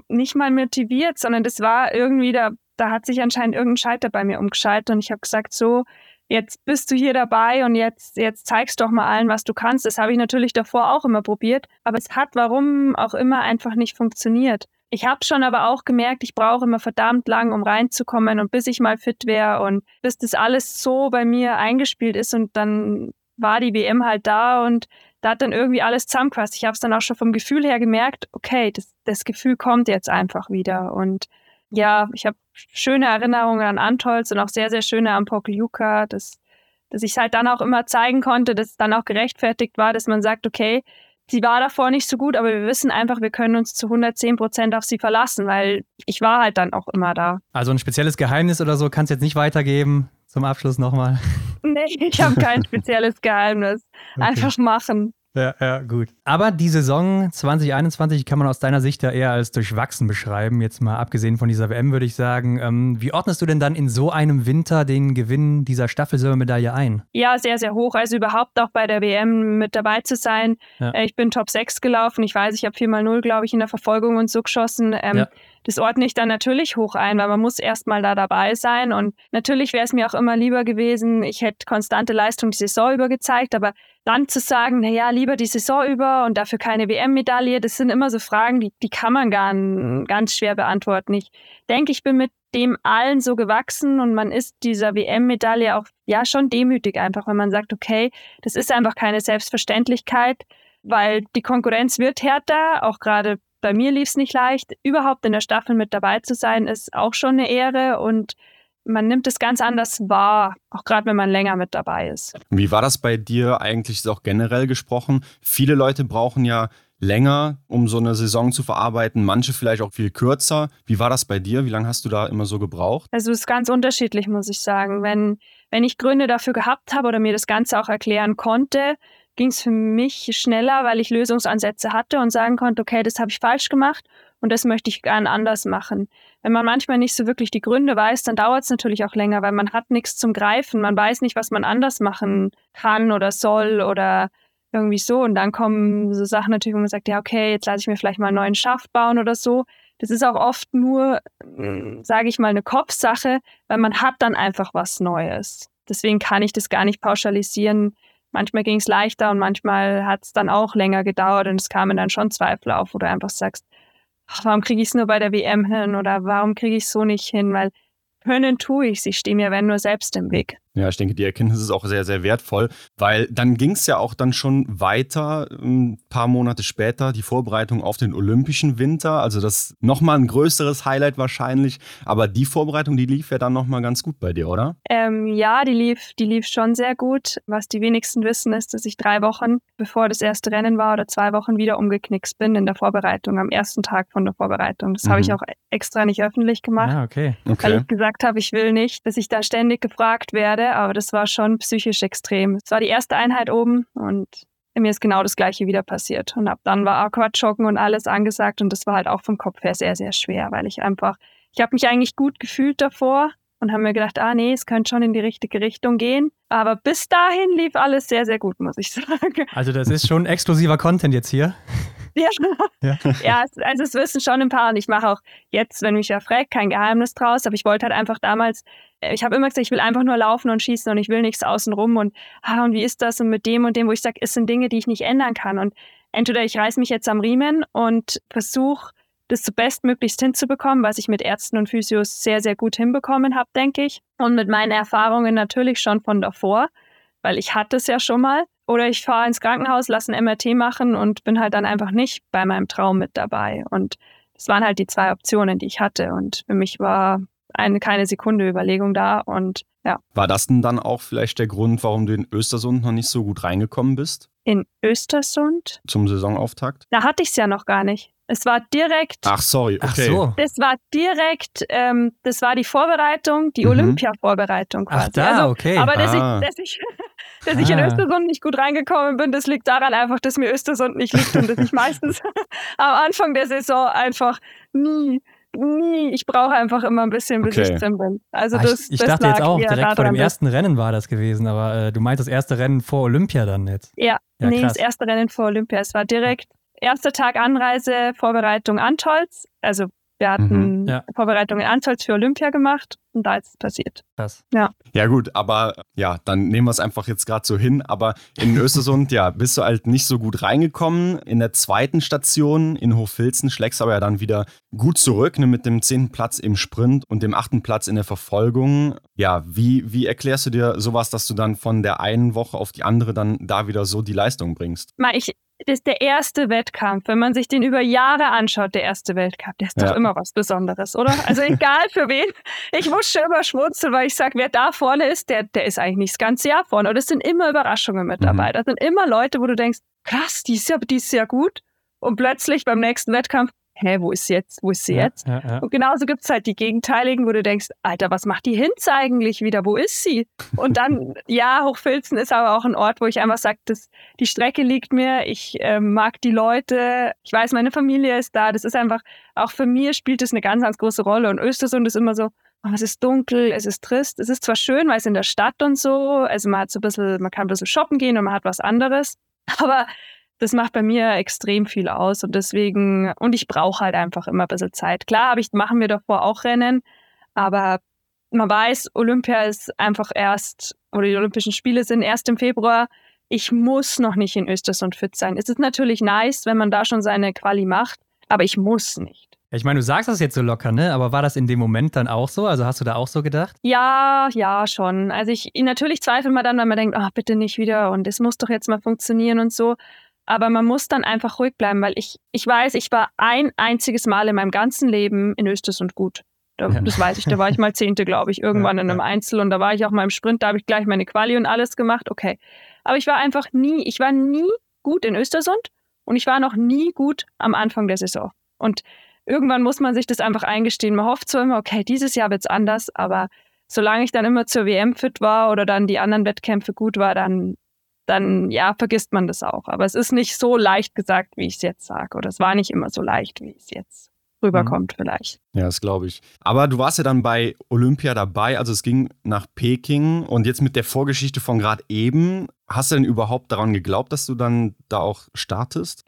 nicht mal motiviert, sondern das war irgendwie, da, da hat sich anscheinend irgendein Scheiter bei mir umgeschaltet und ich habe gesagt, so, jetzt bist du hier dabei und jetzt, jetzt zeigst doch mal allen, was du kannst. Das habe ich natürlich davor auch immer probiert, aber es hat warum auch immer einfach nicht funktioniert. Ich habe schon aber auch gemerkt, ich brauche immer verdammt lang, um reinzukommen und bis ich mal fit wäre und bis das alles so bei mir eingespielt ist und dann war die WM halt da und da hat dann irgendwie alles zusammengefasst. Ich habe es dann auch schon vom Gefühl her gemerkt, okay, das, das Gefühl kommt jetzt einfach wieder und ja, ich habe schöne Erinnerungen an Antolz und auch sehr, sehr schöne an Pokljuka, dass, dass ich halt dann auch immer zeigen konnte, dass es dann auch gerechtfertigt war, dass man sagt, okay, sie war davor nicht so gut, aber wir wissen einfach, wir können uns zu 110 Prozent auf sie verlassen, weil ich war halt dann auch immer da. Also ein spezielles Geheimnis oder so kannst du jetzt nicht weitergeben. Zum Abschluss nochmal. Nee, ich habe kein spezielles Geheimnis. Okay. Einfach machen. Ja, ja, gut. Aber die Saison 2021 kann man aus deiner Sicht ja eher als durchwachsen beschreiben. Jetzt mal abgesehen von dieser WM, würde ich sagen. Ähm, wie ordnest du denn dann in so einem Winter den Gewinn dieser Staffelsilbermedaille ein? Ja, sehr, sehr hoch. Also überhaupt auch bei der WM mit dabei zu sein. Ja. Äh, ich bin Top 6 gelaufen. Ich weiß, ich habe 4x0, glaube ich, in der Verfolgung und so geschossen. Ähm, ja das ordne ich dann natürlich hoch ein, weil man muss erstmal da dabei sein. Und natürlich wäre es mir auch immer lieber gewesen, ich hätte konstante Leistung die Saison über gezeigt, aber dann zu sagen, naja, lieber die Saison über und dafür keine WM-Medaille, das sind immer so Fragen, die, die kann man gar, ganz schwer beantworten. Ich denke, ich bin mit dem allen so gewachsen und man ist dieser WM-Medaille auch ja schon demütig einfach, wenn man sagt, okay, das ist einfach keine Selbstverständlichkeit, weil die Konkurrenz wird härter, auch gerade bei mir lief es nicht leicht. Überhaupt in der Staffel mit dabei zu sein, ist auch schon eine Ehre und man nimmt es ganz anders wahr, auch gerade wenn man länger mit dabei ist. Wie war das bei dir eigentlich auch generell gesprochen? Viele Leute brauchen ja länger, um so eine Saison zu verarbeiten, manche vielleicht auch viel kürzer. Wie war das bei dir? Wie lange hast du da immer so gebraucht? Also es ist ganz unterschiedlich, muss ich sagen. Wenn, wenn ich Gründe dafür gehabt habe oder mir das Ganze auch erklären konnte, ging es für mich schneller, weil ich Lösungsansätze hatte und sagen konnte, okay, das habe ich falsch gemacht und das möchte ich gern anders machen. Wenn man manchmal nicht so wirklich die Gründe weiß, dann dauert es natürlich auch länger, weil man hat nichts zum Greifen. Man weiß nicht, was man anders machen kann oder soll oder irgendwie so. Und dann kommen so Sachen natürlich, wo man sagt, ja, okay, jetzt lasse ich mir vielleicht mal einen neuen Schaft bauen oder so. Das ist auch oft nur, sage ich mal, eine Kopfsache, weil man hat dann einfach was Neues. Deswegen kann ich das gar nicht pauschalisieren. Manchmal ging es leichter und manchmal hat es dann auch länger gedauert und es kamen dann schon Zweifel auf, wo du einfach sagst, ach, warum kriege ich es nur bei der WM hin oder warum kriege ich es so nicht hin? Weil können tue ich, sie stehen mir wenn nur selbst im Weg. Ja, ich denke, die Erkenntnis ist auch sehr, sehr wertvoll, weil dann ging es ja auch dann schon weiter, ein paar Monate später, die Vorbereitung auf den Olympischen Winter. Also das nochmal ein größeres Highlight wahrscheinlich. Aber die Vorbereitung, die lief ja dann nochmal ganz gut bei dir, oder? Ähm, ja, die lief, die lief schon sehr gut. Was die wenigsten wissen, ist, dass ich drei Wochen, bevor das erste Rennen war, oder zwei Wochen wieder umgeknickt bin in der Vorbereitung, am ersten Tag von der Vorbereitung. Das mhm. habe ich auch extra nicht öffentlich gemacht. Ah, okay. okay. Weil ich gesagt habe, ich will nicht, dass ich da ständig gefragt werde aber das war schon psychisch extrem. Es war die erste Einheit oben und mir ist genau das Gleiche wieder passiert. Und ab dann war Aquachocken und alles angesagt und das war halt auch vom Kopf her sehr, sehr schwer, weil ich einfach, ich habe mich eigentlich gut gefühlt davor und habe mir gedacht, ah nee, es könnte schon in die richtige Richtung gehen. Aber bis dahin lief alles sehr, sehr gut, muss ich sagen. Also das ist schon exklusiver Content jetzt hier. Ja, ja. ja also es wissen schon ein paar und ich mache auch jetzt, wenn mich ja fragt, kein Geheimnis draus, aber ich wollte halt einfach damals, äh, ich habe immer gesagt, ich will einfach nur laufen und schießen und ich will nichts außenrum und, ah, und wie ist das und mit dem und dem, wo ich sage, es sind Dinge, die ich nicht ändern kann und entweder ich reiß mich jetzt am Riemen und versuche, das so bestmöglichst hinzubekommen, was ich mit Ärzten und Physios sehr, sehr gut hinbekommen habe, denke ich. Und mit meinen Erfahrungen natürlich schon von davor, weil ich hatte es ja schon mal. Oder ich fahre ins Krankenhaus, lasse ein MRT machen und bin halt dann einfach nicht bei meinem Traum mit dabei. Und das waren halt die zwei Optionen, die ich hatte. Und für mich war eine keine Sekunde Überlegung da. Und ja. War das denn dann auch vielleicht der Grund, warum du in Östersund noch nicht so gut reingekommen bist? In Östersund? Zum Saisonauftakt? Da hatte ich es ja noch gar nicht. Es war direkt. Ach, sorry, okay. Ach so. Das war direkt, ähm, das war die Vorbereitung, die mhm. Olympia-Vorbereitung quasi. Ach, da, also, okay. Aber dass, ah. ich, dass, ich, dass ah. ich in ah. Östersund nicht gut reingekommen bin, das liegt daran einfach, dass mir Östersund nicht liegt und dass ich meistens am Anfang der Saison einfach nie nie. Ich brauche einfach immer ein bisschen, bis okay. ich drin bin. Also das, ich, ich das dachte jetzt auch, direkt vor dem ersten Rennen war das gewesen, aber äh, du meinst das erste Rennen vor Olympia dann jetzt? Ja, ja nee, krass. das erste Rennen vor Olympia. Es war direkt erster Tag Anreise, Vorbereitung Antolz. Also wir hatten mhm, ja. Vorbereitungen in Antolz für Olympia gemacht und da ist es passiert. Krass. Ja. Ja, gut, aber ja, dann nehmen wir es einfach jetzt gerade so hin. Aber in Östersund, ja, bist du halt nicht so gut reingekommen. In der zweiten Station in Hochfilzen schlägst du aber ja dann wieder gut zurück, ne, mit dem zehnten Platz im Sprint und dem achten Platz in der Verfolgung. Ja, wie, wie erklärst du dir sowas, dass du dann von der einen Woche auf die andere dann da wieder so die Leistung bringst? Ich, das ist der erste Wettkampf. Wenn man sich den über Jahre anschaut, der erste Weltcup, der ist ja. doch immer was Besonderes, oder? Also egal für wen. Ich muss schon immer schmunzeln, weil ich sage, wer da vorne ist, der, der ist eigentlich nicht das ganze Jahr vorne. Und es sind immer Überraschungen mit dabei. Mhm. Das sind immer Leute, wo du denkst, krass, die ist ja, die ist ja gut. Und plötzlich beim nächsten Wettkampf, hä, wo ist sie jetzt? Wo ist sie ja, jetzt? Ja, ja. Und genauso gibt es halt die Gegenteiligen, wo du denkst, Alter, was macht die Hinz eigentlich wieder? Wo ist sie? Und dann, ja, Hochfilzen ist aber auch ein Ort, wo ich einfach sage, die Strecke liegt mir, ich äh, mag die Leute, ich weiß, meine Familie ist da. Das ist einfach, auch für mich spielt das eine ganz, ganz große Rolle. Und Östersund ist immer so, oh, es ist dunkel, es ist trist. Es ist zwar schön, weil es in der Stadt und so, also man hat so ein bisschen, man kann ein bisschen shoppen gehen und man hat was anderes. Aber das macht bei mir extrem viel aus und deswegen, und ich brauche halt einfach immer ein bisschen Zeit. Klar, habe ich, machen wir davor auch Rennen, aber man weiß, Olympia ist einfach erst, oder die Olympischen Spiele sind erst im Februar. Ich muss noch nicht in Östersund fit sein. Es ist natürlich nice, wenn man da schon seine Quali macht, aber ich muss nicht. Ich meine, du sagst das jetzt so locker, ne? Aber war das in dem Moment dann auch so? Also hast du da auch so gedacht? Ja, ja, schon. Also ich natürlich zweifelt man dann, wenn man denkt, oh, bitte nicht wieder und es muss doch jetzt mal funktionieren und so. Aber man muss dann einfach ruhig bleiben, weil ich, ich weiß, ich war ein einziges Mal in meinem ganzen Leben in Östersund gut. Da, ja. Das weiß ich. Da war ich mal Zehnte, glaube ich, irgendwann ja, in einem Einzel und da war ich auch mal im Sprint, da habe ich gleich meine Quali und alles gemacht. Okay. Aber ich war einfach nie, ich war nie gut in Östersund Und ich war noch nie gut am Anfang der Saison. Und irgendwann muss man sich das einfach eingestehen. Man hofft so immer, okay, dieses Jahr wird es anders, aber solange ich dann immer zur WM fit war oder dann die anderen Wettkämpfe gut war, dann, dann ja, vergisst man das auch. Aber es ist nicht so leicht gesagt, wie ich es jetzt sage. Oder es war nicht immer so leicht, wie es jetzt rüberkommt mhm. vielleicht. Ja, das glaube ich. Aber du warst ja dann bei Olympia dabei, also es ging nach Peking und jetzt mit der Vorgeschichte von gerade eben, hast du denn überhaupt daran geglaubt, dass du dann da auch startest?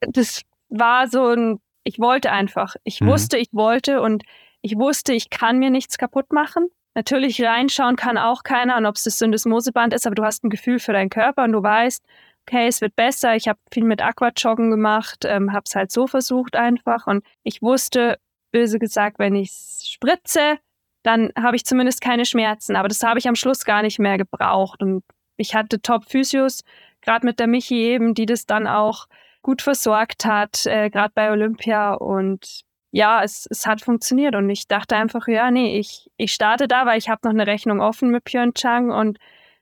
Das war so ein, ich wollte einfach. Ich mhm. wusste, ich wollte und ich wusste, ich kann mir nichts kaputt machen. Natürlich reinschauen kann auch keiner, und ob es das Syndesmoseband ist, aber du hast ein Gefühl für deinen Körper und du weißt, okay, es wird besser. Ich habe viel mit Aquajoggen gemacht, ähm, habe es halt so versucht einfach. Und ich wusste, böse gesagt, wenn ich spritze, dann habe ich zumindest keine Schmerzen. Aber das habe ich am Schluss gar nicht mehr gebraucht. Und ich hatte Top-Physios, gerade mit der Michi eben, die das dann auch gut versorgt hat, äh, gerade bei Olympia. Und ja, es, es hat funktioniert. Und ich dachte einfach, ja, nee, ich, ich starte da, weil ich habe noch eine Rechnung offen mit Pyeongchang und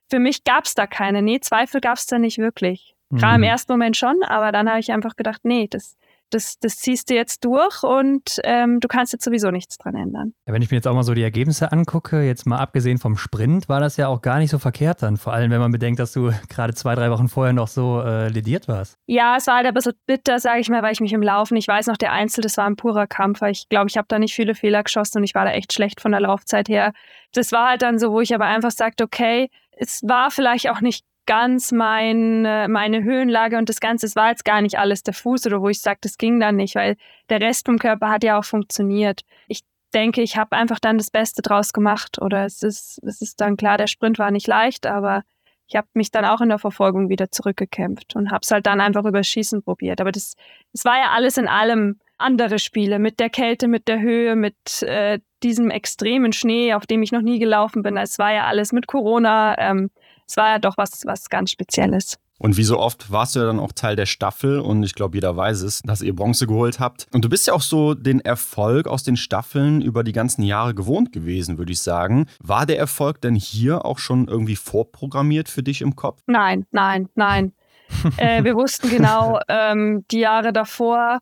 für mich gab es da keine. Nee, Zweifel gab es da nicht wirklich. Klar, mhm. im ersten Moment schon, aber dann habe ich einfach gedacht, nee, das, das, das ziehst du jetzt durch und ähm, du kannst jetzt sowieso nichts dran ändern. Ja, wenn ich mir jetzt auch mal so die Ergebnisse angucke, jetzt mal abgesehen vom Sprint, war das ja auch gar nicht so verkehrt dann. Vor allem, wenn man bedenkt, dass du gerade zwei, drei Wochen vorher noch so äh, lediert warst. Ja, es war halt ein bisschen bitter, sage ich mal, weil ich mich im Laufen, ich weiß noch, der Einzel, das war ein purer Kampf. Ich glaube, ich habe da nicht viele Fehler geschossen und ich war da echt schlecht von der Laufzeit her. Das war halt dann so, wo ich aber einfach sagte, okay, es war vielleicht auch nicht ganz mein, meine Höhenlage und das Ganze, es war jetzt gar nicht alles der Fuß oder wo ich sage, das ging dann nicht, weil der Rest vom Körper hat ja auch funktioniert. Ich denke, ich habe einfach dann das Beste draus gemacht oder es ist, es ist dann klar, der Sprint war nicht leicht, aber ich habe mich dann auch in der Verfolgung wieder zurückgekämpft und habe es halt dann einfach über Schießen probiert. Aber das, das war ja alles in allem andere Spiele mit der Kälte, mit der Höhe, mit äh, diesem extremen Schnee, auf dem ich noch nie gelaufen bin. Es war ja alles mit Corona. Ähm, es war ja doch was, was ganz Spezielles. Und wie so oft warst du ja dann auch Teil der Staffel und ich glaube, jeder weiß es, dass ihr Bronze geholt habt. Und du bist ja auch so den Erfolg aus den Staffeln über die ganzen Jahre gewohnt gewesen, würde ich sagen. War der Erfolg denn hier auch schon irgendwie vorprogrammiert für dich im Kopf? Nein, nein, nein. äh, wir wussten genau, ähm, die Jahre davor,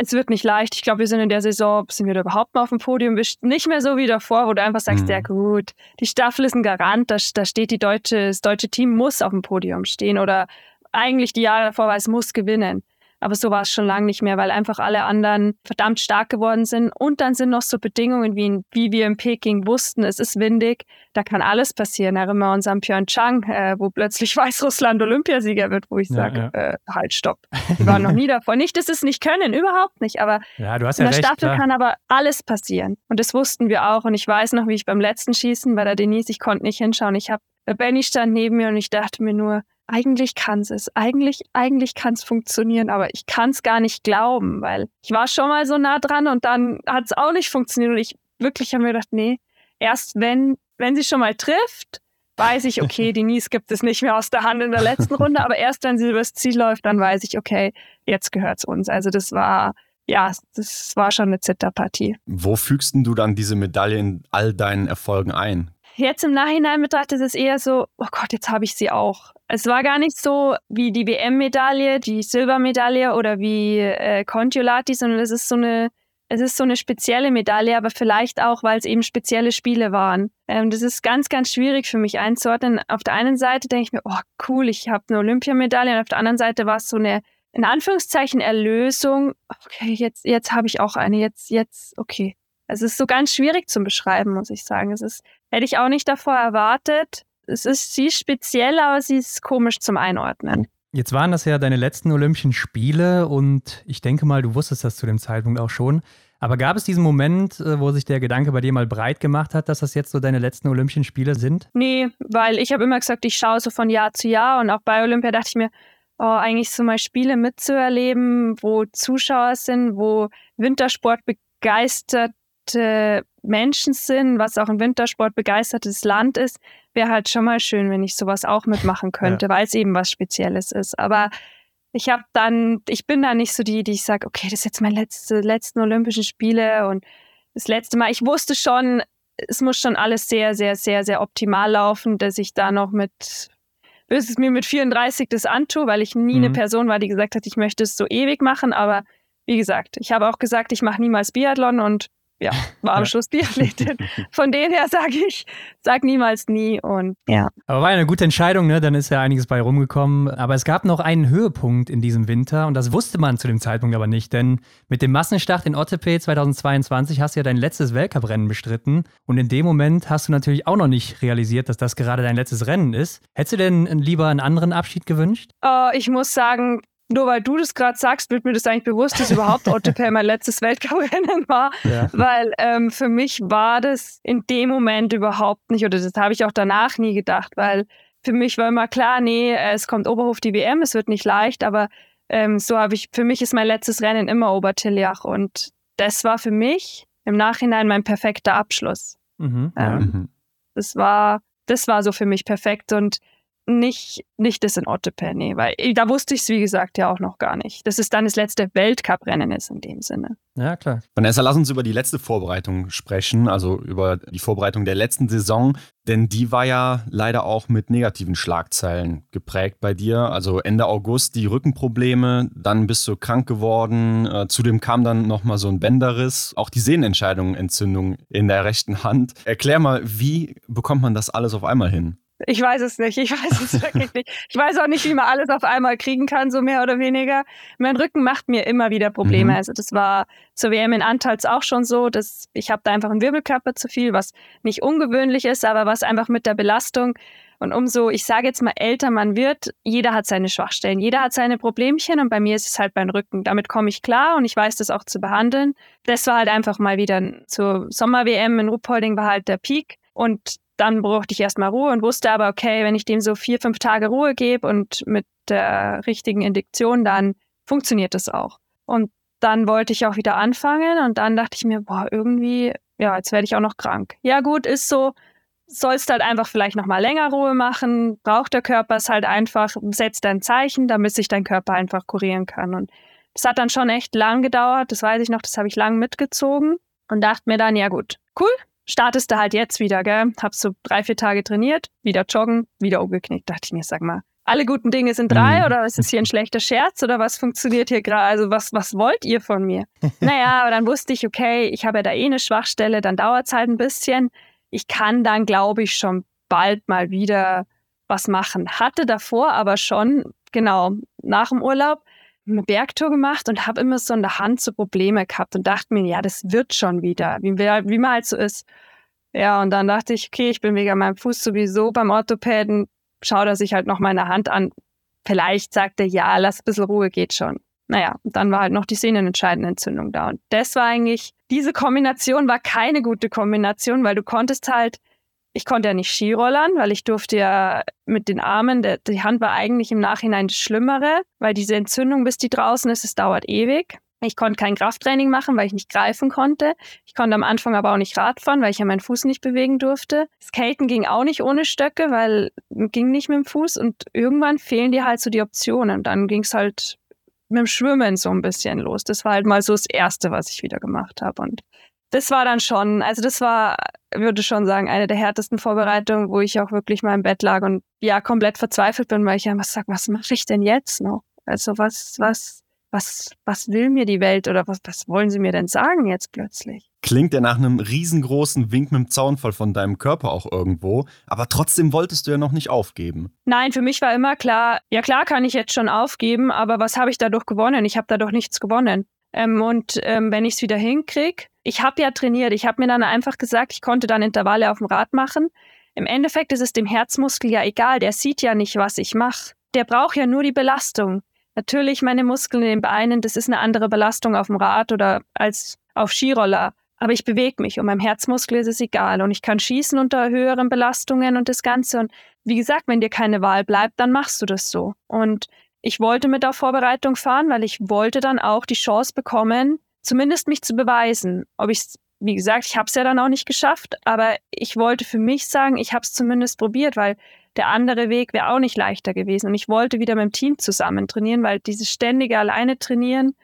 es wird nicht leicht. Ich glaube, wir sind in der Saison, sind wir da überhaupt mal auf dem Podium? Nicht mehr so wie davor, wo du einfach sagst, mhm. ja gut, die Staffel ist ein Garant, da, da steht die deutsche, das deutsche Team muss auf dem Podium stehen oder eigentlich die Jahre davor war es muss gewinnen. Aber so war es schon lange nicht mehr, weil einfach alle anderen verdammt stark geworden sind. Und dann sind noch so Bedingungen, wie, in, wie wir in Peking wussten, es ist windig, da kann alles passieren. Erinnern wir uns an Pyeongchang, äh, wo plötzlich Weißrussland Olympiasieger wird, wo ich sage, ja, ja. äh, halt, stopp. Die waren noch nie davor. Nicht, dass es nicht können, überhaupt nicht. Aber ja, du hast in der recht, Staffel klar. kann aber alles passieren. Und das wussten wir auch. Und ich weiß noch, wie ich beim letzten Schießen bei der Denise, ich konnte nicht hinschauen. Ich habe, Benny stand neben mir und ich dachte mir nur, eigentlich kann es. Eigentlich, eigentlich kann es funktionieren, aber ich kann es gar nicht glauben, weil ich war schon mal so nah dran und dann hat es auch nicht funktioniert. Und ich wirklich habe mir gedacht, nee, erst wenn, wenn sie schon mal trifft, weiß ich, okay, die Nies gibt es nicht mehr aus der Hand in der letzten Runde, aber erst wenn sie übers Ziel läuft, dann weiß ich, okay, jetzt gehört es uns. Also das war, ja, das war schon eine Zitterpartie. Wo fügst du dann diese Medaille in all deinen Erfolgen ein? Jetzt im Nachhinein betrachtet es eher so, oh Gott, jetzt habe ich sie auch. Es war gar nicht so wie die WM-Medaille, die Silbermedaille oder wie äh, Contiolati, sondern es ist so eine, es ist so eine spezielle Medaille, aber vielleicht auch, weil es eben spezielle Spiele waren. Ähm, das ist ganz, ganz schwierig für mich einzuordnen. Auf der einen Seite denke ich mir, oh cool, ich habe eine Olympiamedaille und auf der anderen Seite war es so eine, in Anführungszeichen, Erlösung. Okay, jetzt, jetzt habe ich auch eine, jetzt, jetzt, okay. Es ist so ganz schwierig zu beschreiben, muss ich sagen. Es ist, hätte ich auch nicht davor erwartet es ist, sie ist speziell, aber sie ist komisch zum Einordnen. Jetzt waren das ja deine letzten Olympischen Spiele und ich denke mal, du wusstest das zu dem Zeitpunkt auch schon. Aber gab es diesen Moment, äh, wo sich der Gedanke bei dir mal breit gemacht hat, dass das jetzt so deine letzten Olympischen Spiele sind? Nee, weil ich habe immer gesagt, ich schaue so von Jahr zu Jahr und auch bei Olympia dachte ich mir, oh, eigentlich so mal Spiele mitzuerleben, wo Zuschauer sind, wo Wintersport begeistert Menschen sind, was auch ein Wintersport begeistertes Land ist, wäre halt schon mal schön, wenn ich sowas auch mitmachen könnte, ja. weil es eben was Spezielles ist. Aber ich habe dann, ich bin da nicht so die, die ich sage, okay, das ist jetzt meine letzte, letzten Olympischen Spiele und das letzte Mal. Ich wusste schon, es muss schon alles sehr, sehr, sehr, sehr optimal laufen, dass ich da noch mit bis es mir mit 34 das antue, weil ich nie mhm. eine Person war, die gesagt hat, ich möchte es so ewig machen. Aber wie gesagt, ich habe auch gesagt, ich mache niemals Biathlon und ja, war am Schluss Biathletin. Von dem her sage ich, sag niemals nie und ja. Aber war ja eine gute Entscheidung, ne? Dann ist ja einiges bei rumgekommen. Aber es gab noch einen Höhepunkt in diesem Winter und das wusste man zu dem Zeitpunkt aber nicht, denn mit dem Massenstart in Ottepe 2022 hast du ja dein letztes Weltcuprennen bestritten und in dem Moment hast du natürlich auch noch nicht realisiert, dass das gerade dein letztes Rennen ist. Hättest du denn lieber einen anderen Abschied gewünscht? Uh, ich muss sagen, nur weil du das gerade sagst, wird mir das eigentlich bewusst, dass überhaupt Ottopair mein letztes Weltcuprennen war. Ja. Weil ähm, für mich war das in dem Moment überhaupt nicht, oder das habe ich auch danach nie gedacht, weil für mich war immer klar, nee, es kommt Oberhof die WM, es wird nicht leicht, aber ähm, so habe ich, für mich ist mein letztes Rennen immer Obertiljach und das war für mich im Nachhinein mein perfekter Abschluss. Mhm, ähm. Mhm. Das war, das war so für mich perfekt und nicht, nicht das in Ottepe, nee, weil da wusste ich es, wie gesagt, ja auch noch gar nicht. Dass es dann das letzte Weltcuprennen ist in dem Sinne. Ja, klar. Vanessa, lass uns über die letzte Vorbereitung sprechen, also über die Vorbereitung der letzten Saison, denn die war ja leider auch mit negativen Schlagzeilen geprägt bei dir. Also Ende August die Rückenprobleme, dann bist du krank geworden, äh, zudem kam dann nochmal so ein Bänderriss, auch die Sehnenentscheidung-Entzündung in der rechten Hand. Erklär mal, wie bekommt man das alles auf einmal hin? Ich weiß es nicht. Ich weiß es wirklich nicht. Ich weiß auch nicht, wie man alles auf einmal kriegen kann, so mehr oder weniger. Mein Rücken macht mir immer wieder Probleme. Mhm. Also das war zur WM in Antals auch schon so, dass ich habe da einfach einen Wirbelkörper zu viel, was nicht ungewöhnlich ist, aber was einfach mit der Belastung und umso, ich sage jetzt mal, älter man wird, jeder hat seine Schwachstellen, jeder hat seine Problemchen und bei mir ist es halt mein Rücken. Damit komme ich klar und ich weiß das auch zu behandeln. Das war halt einfach mal wieder zur Sommer-WM in Ruppolding war halt der Peak und dann brauchte ich erstmal Ruhe und wusste aber, okay, wenn ich dem so vier, fünf Tage Ruhe gebe und mit der richtigen Indiktion, dann funktioniert das auch. Und dann wollte ich auch wieder anfangen und dann dachte ich mir, boah, irgendwie, ja, jetzt werde ich auch noch krank. Ja, gut, ist so, sollst halt einfach vielleicht nochmal länger Ruhe machen, braucht der Körper es halt einfach, setzt ein Zeichen, damit sich dein Körper einfach kurieren kann. Und das hat dann schon echt lang gedauert, das weiß ich noch, das habe ich lang mitgezogen und dachte mir dann, ja gut, cool, startest du halt jetzt wieder, gell? Hab so drei, vier Tage trainiert, wieder joggen, wieder umgeknickt. Dachte ich mir, sag mal, alle guten Dinge sind drei mhm. oder ist es hier ein schlechter Scherz oder was funktioniert hier gerade? Also was, was wollt ihr von mir? naja, aber dann wusste ich, okay, ich habe ja da eh eine Schwachstelle, dann dauert es halt ein bisschen. Ich kann dann, glaube ich, schon bald mal wieder was machen. Hatte davor aber schon, genau, nach dem Urlaub eine Bergtour gemacht und habe immer so in der Hand so Probleme gehabt und dachte mir, ja, das wird schon wieder, wie, wie man halt so ist. Ja, und dann dachte ich, okay, ich bin wegen meinem Fuß sowieso beim Orthopäden, schau er sich halt noch meine Hand an. Vielleicht sagt er, ja, lass ein bisschen Ruhe, geht schon. Naja, und dann war halt noch die sehnenentscheidende Entzündung da. Und das war eigentlich, diese Kombination war keine gute Kombination, weil du konntest halt ich konnte ja nicht Skirollern, weil ich durfte ja mit den Armen, der, die Hand war eigentlich im Nachhinein das Schlimmere, weil diese Entzündung, bis die draußen ist, es dauert ewig. Ich konnte kein Krafttraining machen, weil ich nicht greifen konnte. Ich konnte am Anfang aber auch nicht Radfahren, weil ich ja meinen Fuß nicht bewegen durfte. Skaten ging auch nicht ohne Stöcke, weil ging nicht mit dem Fuß und irgendwann fehlen dir halt so die Optionen. Dann ging es halt mit dem Schwimmen so ein bisschen los. Das war halt mal so das Erste, was ich wieder gemacht habe. Und das war dann schon, also das war, würde schon sagen, eine der härtesten Vorbereitungen, wo ich auch wirklich mal im Bett lag und ja, komplett verzweifelt bin, weil ich einfach sage, was mache ich denn jetzt noch? Also was, was, was, was will mir die Welt oder was, was wollen sie mir denn sagen jetzt plötzlich? Klingt ja nach einem riesengroßen Wink mit dem Zaunfall von deinem Körper auch irgendwo, aber trotzdem wolltest du ja noch nicht aufgeben. Nein, für mich war immer klar, ja klar kann ich jetzt schon aufgeben, aber was habe ich dadurch gewonnen? Ich habe dadurch nichts gewonnen. Ähm, und ähm, wenn ich es wieder hinkriege, ich habe ja trainiert, ich habe mir dann einfach gesagt, ich konnte dann Intervalle auf dem Rad machen. Im Endeffekt ist es dem Herzmuskel ja egal, der sieht ja nicht, was ich mache. Der braucht ja nur die Belastung. Natürlich meine Muskeln in den Beinen, das ist eine andere Belastung auf dem Rad oder als auf Skiroller. Aber ich bewege mich und meinem Herzmuskel ist es egal. Und ich kann schießen unter höheren Belastungen und das Ganze. Und wie gesagt, wenn dir keine Wahl bleibt, dann machst du das so. Und ich wollte mit der Vorbereitung fahren, weil ich wollte dann auch die Chance bekommen, zumindest mich zu beweisen. Ob ich wie gesagt, ich habe es ja dann auch nicht geschafft, aber ich wollte für mich sagen, ich habe es zumindest probiert, weil der andere Weg wäre auch nicht leichter gewesen. Und ich wollte wieder mit dem Team zusammen trainieren, weil dieses ständige alleine trainieren,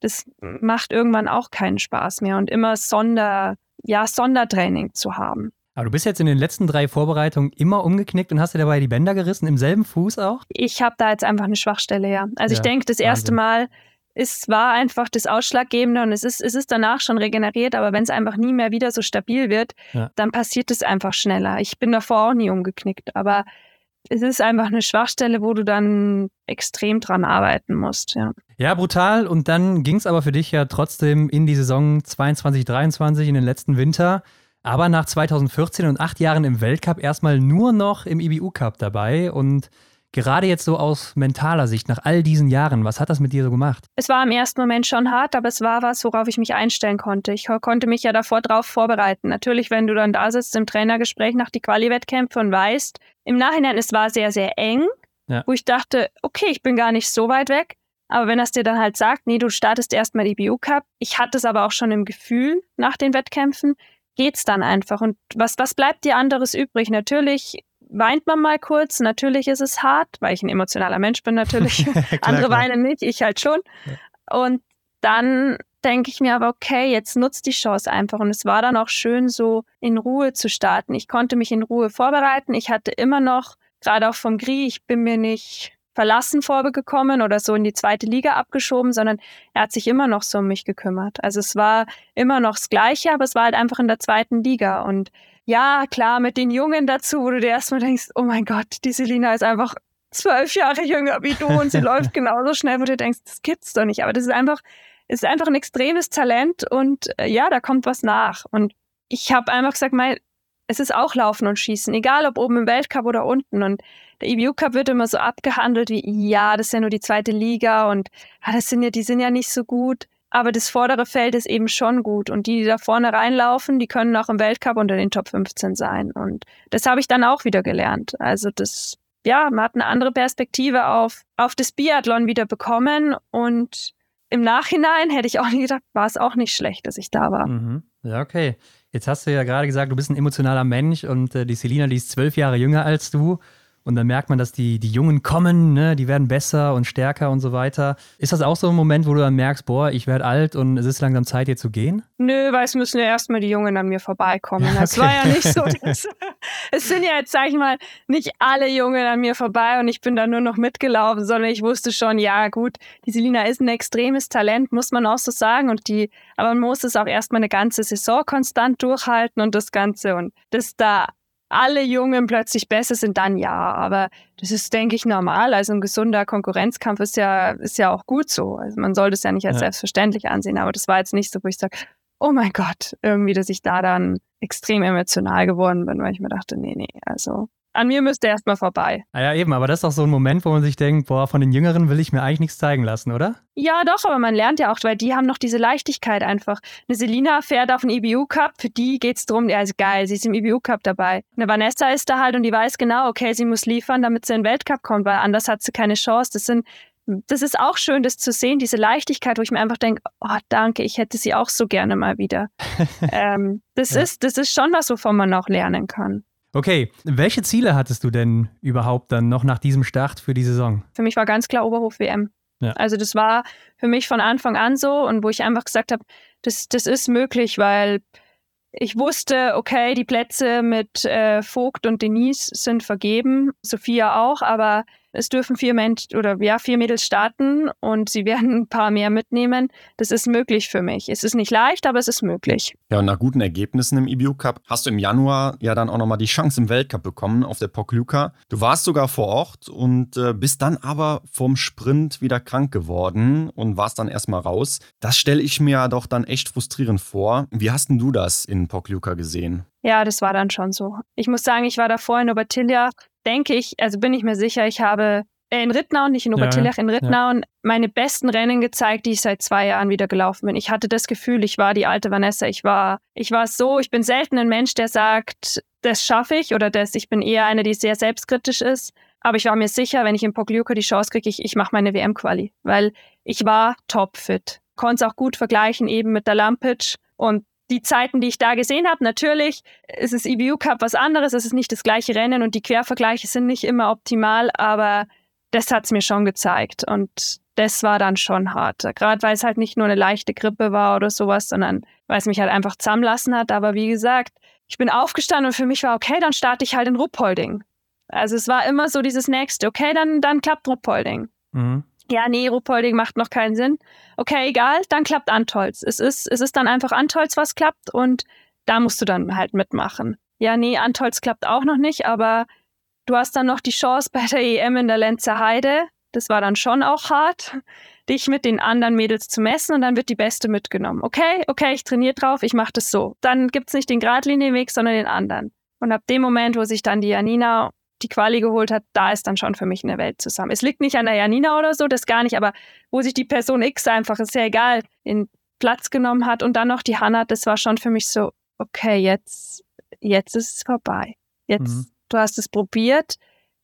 das macht irgendwann auch keinen Spaß mehr und immer Sonder, ja, Sondertraining zu haben. Aber du bist jetzt in den letzten drei Vorbereitungen immer umgeknickt und hast dir dabei die Bänder gerissen, im selben Fuß auch? Ich habe da jetzt einfach eine Schwachstelle, ja. Also Ja, ich denke, das erste Wahnsinn. Mal, es war einfach das Ausschlaggebende und es ist, es ist danach schon regeneriert, aber wenn es einfach nie mehr wieder so stabil wird, Ja. dann passiert es einfach schneller. Ich bin davor auch nie umgeknickt, aber es ist einfach eine Schwachstelle, wo du dann extrem dran arbeiten musst, ja. Ja, brutal. Und dann ging es aber für dich ja trotzdem in die Saison 22, 23, in den letzten Winter. Aber nach 2014 und acht Jahren im Weltcup erstmal nur noch im IBU-Cup dabei. Und gerade jetzt so aus mentaler Sicht, nach all diesen Jahren, was hat das mit dir so gemacht? Es war im ersten Moment schon hart, aber es war was, worauf ich mich einstellen konnte. Ich ko- konnte mich ja davor drauf vorbereiten. Natürlich, wenn du dann da sitzt im Trainergespräch nach die Quali-Wettkämpfe und weißt, im Nachhinein, es war sehr, sehr eng, Ja. wo ich dachte, okay, ich bin gar nicht so weit weg. Aber wenn das dir dann halt sagt, nee, du startest erstmal die BU Cup, ich hatte es aber auch schon im Gefühl nach den Wettkämpfen, geht's dann einfach. Und was, was bleibt dir anderes übrig? Natürlich weint man mal kurz, natürlich ist es hart, weil ich ein emotionaler Mensch bin natürlich. Andere klar. weinen nicht, ich halt schon. Und dann denke ich mir aber, okay, jetzt nutzt die Chance einfach. Und es war dann auch schön, so in Ruhe zu starten. Ich konnte mich in Ruhe vorbereiten. Ich hatte immer noch, gerade auch vom Gri, ich bin mir nicht verlassen vorgekommen oder so in die zweite Liga abgeschoben, sondern er hat sich immer noch so um mich gekümmert. Also es war immer noch das Gleiche, aber es war halt einfach in der zweiten Liga. Und ja, klar, mit den Jungen dazu, wo du dir erstmal denkst, oh mein Gott, die Selina ist einfach zwölf Jahre jünger wie du und sie läuft genauso schnell, wo du denkst, das gibt's doch nicht. Aber das ist einfach, ist einfach ein extremes Talent und äh, ja, da kommt was nach. Und ich habe einfach gesagt, mein, es ist auch Laufen und Schießen, egal ob oben im Weltcup oder unten. Und der EBU Cup wird immer so abgehandelt wie, ja, das ist ja nur die zweite Liga und ah, das sind ja, die sind ja nicht so gut. Aber das vordere Feld ist eben schon gut. Und die, die da vorne reinlaufen, die können auch im Weltcup unter den Top 15 sein. Und das habe ich dann auch wieder gelernt. Also das, ja, man hat eine andere Perspektive auf, auf das Biathlon wieder bekommen. Und im Nachhinein hätte ich auch nie gedacht, war es auch nicht schlecht, dass ich da war. Mhm. Ja, okay. Jetzt hast du ja gerade gesagt, du bist ein emotionaler Mensch und äh, die Selina, die ist zwölf Jahre jünger als du. Und dann merkt man, dass die, die Jungen kommen, ne? die werden besser und stärker und so weiter. Ist das auch so ein Moment, wo du dann merkst, boah, ich werde alt und es ist langsam Zeit, hier zu gehen? Nö, weil es müssen ja erstmal die Jungen an mir vorbeikommen. Ja, Das okay. war ja nicht so. es sind ja jetzt, sag ich mal, nicht alle Jungen an mir vorbei und ich bin da nur noch mitgelaufen, sondern ich wusste schon, ja gut, die Selina ist ein extremes Talent, muss man auch so sagen. Und die, aber man muss es auch erstmal eine ganze Saison konstant durchhalten und das Ganze. Und dass da alle Jungen plötzlich besser sind, dann ja. Aber das ist, denke ich, normal. Also ein gesunder Konkurrenzkampf ist ja, ist ja auch gut so. Also man sollte es ja nicht als Ja. selbstverständlich ansehen. Aber das war jetzt nicht so, wo ich sage, oh mein Gott, irgendwie, dass ich da dann extrem emotional geworden bin, weil ich mir dachte, nee, nee, also an mir müsste erst mal vorbei. Ah ja, eben, aber das ist doch so ein Moment, wo man sich denkt, boah, von den Jüngeren will ich mir eigentlich nichts zeigen lassen, oder? Ja, doch, aber man lernt ja auch, weil die haben noch diese Leichtigkeit einfach. Eine Selina fährt auf den EBU Cup, für die geht's drum, ja, ist geil, sie ist im EBU Cup dabei. Eine Vanessa ist da halt und die weiß genau, okay, sie muss liefern, damit sie in den Weltcup kommt, weil anders hat sie keine Chance. Das sind das ist auch schön, das zu sehen, diese Leichtigkeit, wo ich mir einfach denke, oh, danke, ich hätte sie auch so gerne mal wieder. ähm, das, Ja. ist, das ist schon was, wovon man auch lernen kann. Okay, welche Ziele hattest du denn überhaupt dann noch nach diesem Start für die Saison? Für mich war ganz klar Oberhof-WM. Ja. Also das war für mich von Anfang an so und wo ich einfach gesagt habe, das, das ist möglich, weil ich wusste, okay, die Plätze mit äh, Vogt und Denise sind vergeben, Sophia auch, aber es dürfen vier Mensch oder ja, vier Mädels starten und sie werden ein paar mehr mitnehmen. Das ist möglich für mich. Es ist nicht leicht, aber es ist möglich. Ja, und nach guten Ergebnissen im IBU Cup hast du im Januar ja dann auch nochmal die Chance im Weltcup bekommen auf der Pokljuka. Du warst sogar vor Ort und äh, bist dann aber vom Sprint wieder krank geworden und warst dann erstmal raus. Das stelle ich mir doch dann echt frustrierend vor. Wie hast denn du das in Pokljuka gesehen? Ja, das war dann schon so. Ich muss sagen, ich war davor in Obertiljach, denke ich, also bin ich mir sicher, ich habe äh, in Rittnau, nicht in Ja, Obertiljach, in Rittnau meine besten Rennen gezeigt, die ich seit zwei Jahren wieder gelaufen bin. Ich hatte das Gefühl, ich war die alte Vanessa. Ich war, ich war so, ich bin selten ein Mensch, der sagt, das schaffe ich oder das, ich bin eher eine, die sehr selbstkritisch ist. Aber ich war mir sicher, wenn ich in Pokljuka die Chance kriege, ich, ich mache meine WM-Quali, weil ich war topfit. Konnte es auch gut vergleichen eben mit der Lampic und die Zeiten, die ich da gesehen habe, natürlich ist es EBU Cup was anderes, es ist nicht das gleiche Rennen und die Quervergleiche sind nicht immer optimal, aber das hat es mir schon gezeigt und das war dann schon hart. Gerade weil es halt nicht nur eine leichte Grippe war oder sowas, sondern weil es mich halt einfach zusammenlassen hat. Aber wie gesagt, ich bin aufgestanden und für mich war, okay, dann starte ich halt in Ruppolding. Also es war immer so dieses nächste, okay, dann, dann klappt Ruppolding. Mhm. Ja, nee, Ruppolding macht noch keinen Sinn. Okay, egal, dann klappt Antolz. Es ist, es ist dann einfach Antolz, was klappt und da musst du dann halt mitmachen. Ja, nee, Antolz klappt auch noch nicht, aber du hast dann noch die Chance bei der EM in der Lenzer Heide. Das war dann schon auch hart, dich mit den anderen Mädels zu messen und dann wird die Beste mitgenommen. Okay, okay, ich trainiere drauf, ich mache das so. Dann gibt es nicht den Gradlinienweg, sondern den anderen. Und ab dem Moment, wo sich dann die Janina die Quali geholt hat, da ist dann schon für mich eine Welt zusammen. Es liegt nicht an der Janina oder so, das gar nicht, aber wo sich die Person X einfach, ist ja egal, den Platz genommen hat und dann noch die Hanna, das war schon für mich so, okay, jetzt, jetzt ist es vorbei. Jetzt, mhm. du hast es probiert,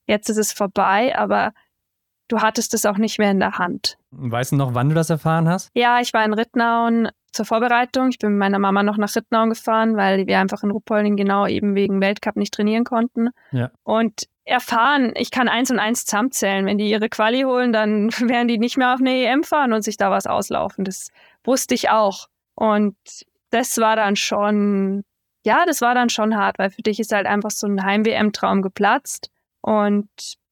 jetzt ist es vorbei, aber du hattest es auch nicht mehr in der Hand. Weißt du noch, wann du das erfahren hast? Ja, ich war in Rittnauen zur Vorbereitung. Ich bin mit meiner Mama noch nach Rittnauen gefahren, weil wir einfach in Ruppolding genau eben wegen Weltcup nicht trainieren konnten. Ja. Und erfahren, ich kann eins und eins zusammenzählen. Wenn die ihre Quali holen, dann werden die nicht mehr auf eine EM fahren und sich da was auslaufen. Das wusste ich auch. Und das war dann schon, ja, das war dann schon hart, weil für dich ist halt einfach so ein Heim-WM-Traum geplatzt. Und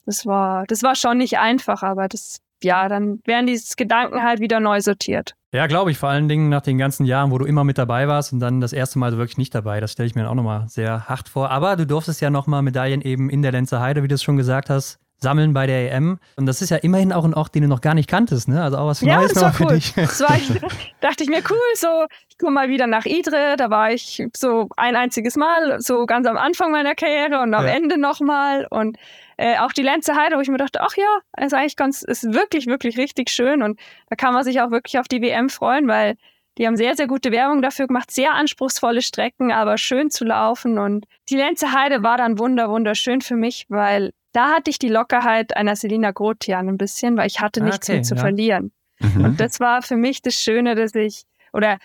das war, das war schon nicht einfach, aber das, ja, dann werden die Gedanken halt wieder neu sortiert. Ja, glaube ich, vor allen Dingen nach den ganzen Jahren, wo du immer mit dabei warst und dann das erste Mal so wirklich nicht dabei. Das stelle ich mir auch nochmal sehr hart vor. Aber du durftest ja nochmal Medaillen eben in der Lenzer Heide, wie du es schon gesagt hast, sammeln bei der EM. Und das ist ja immerhin auch ein Ort, den du noch gar nicht kanntest, ne? Also auch was ja, Neues das war für cool. dich. Das war, dachte ich mir, cool, so, ich komme mal wieder nach Idre, da war ich so ein einziges Mal, so ganz am Anfang meiner Karriere und am ja. Ende nochmal. Und äh, auch die Lenze Heide, wo ich mir dachte, ach ja, ist eigentlich ganz, ist wirklich, wirklich richtig schön. Und da kann man sich auch wirklich auf die WM freuen, weil die haben sehr, sehr gute Werbung dafür gemacht, sehr anspruchsvolle Strecken, aber schön zu laufen. Und die Lenze Heide war dann wunder, wunderschön für mich, weil da hatte ich die Lockerheit einer Selina Grotian ein bisschen, weil ich hatte ah, nichts okay, mehr zu ja. verlieren. Mhm. Und das war für mich das Schöne, dass ich, oder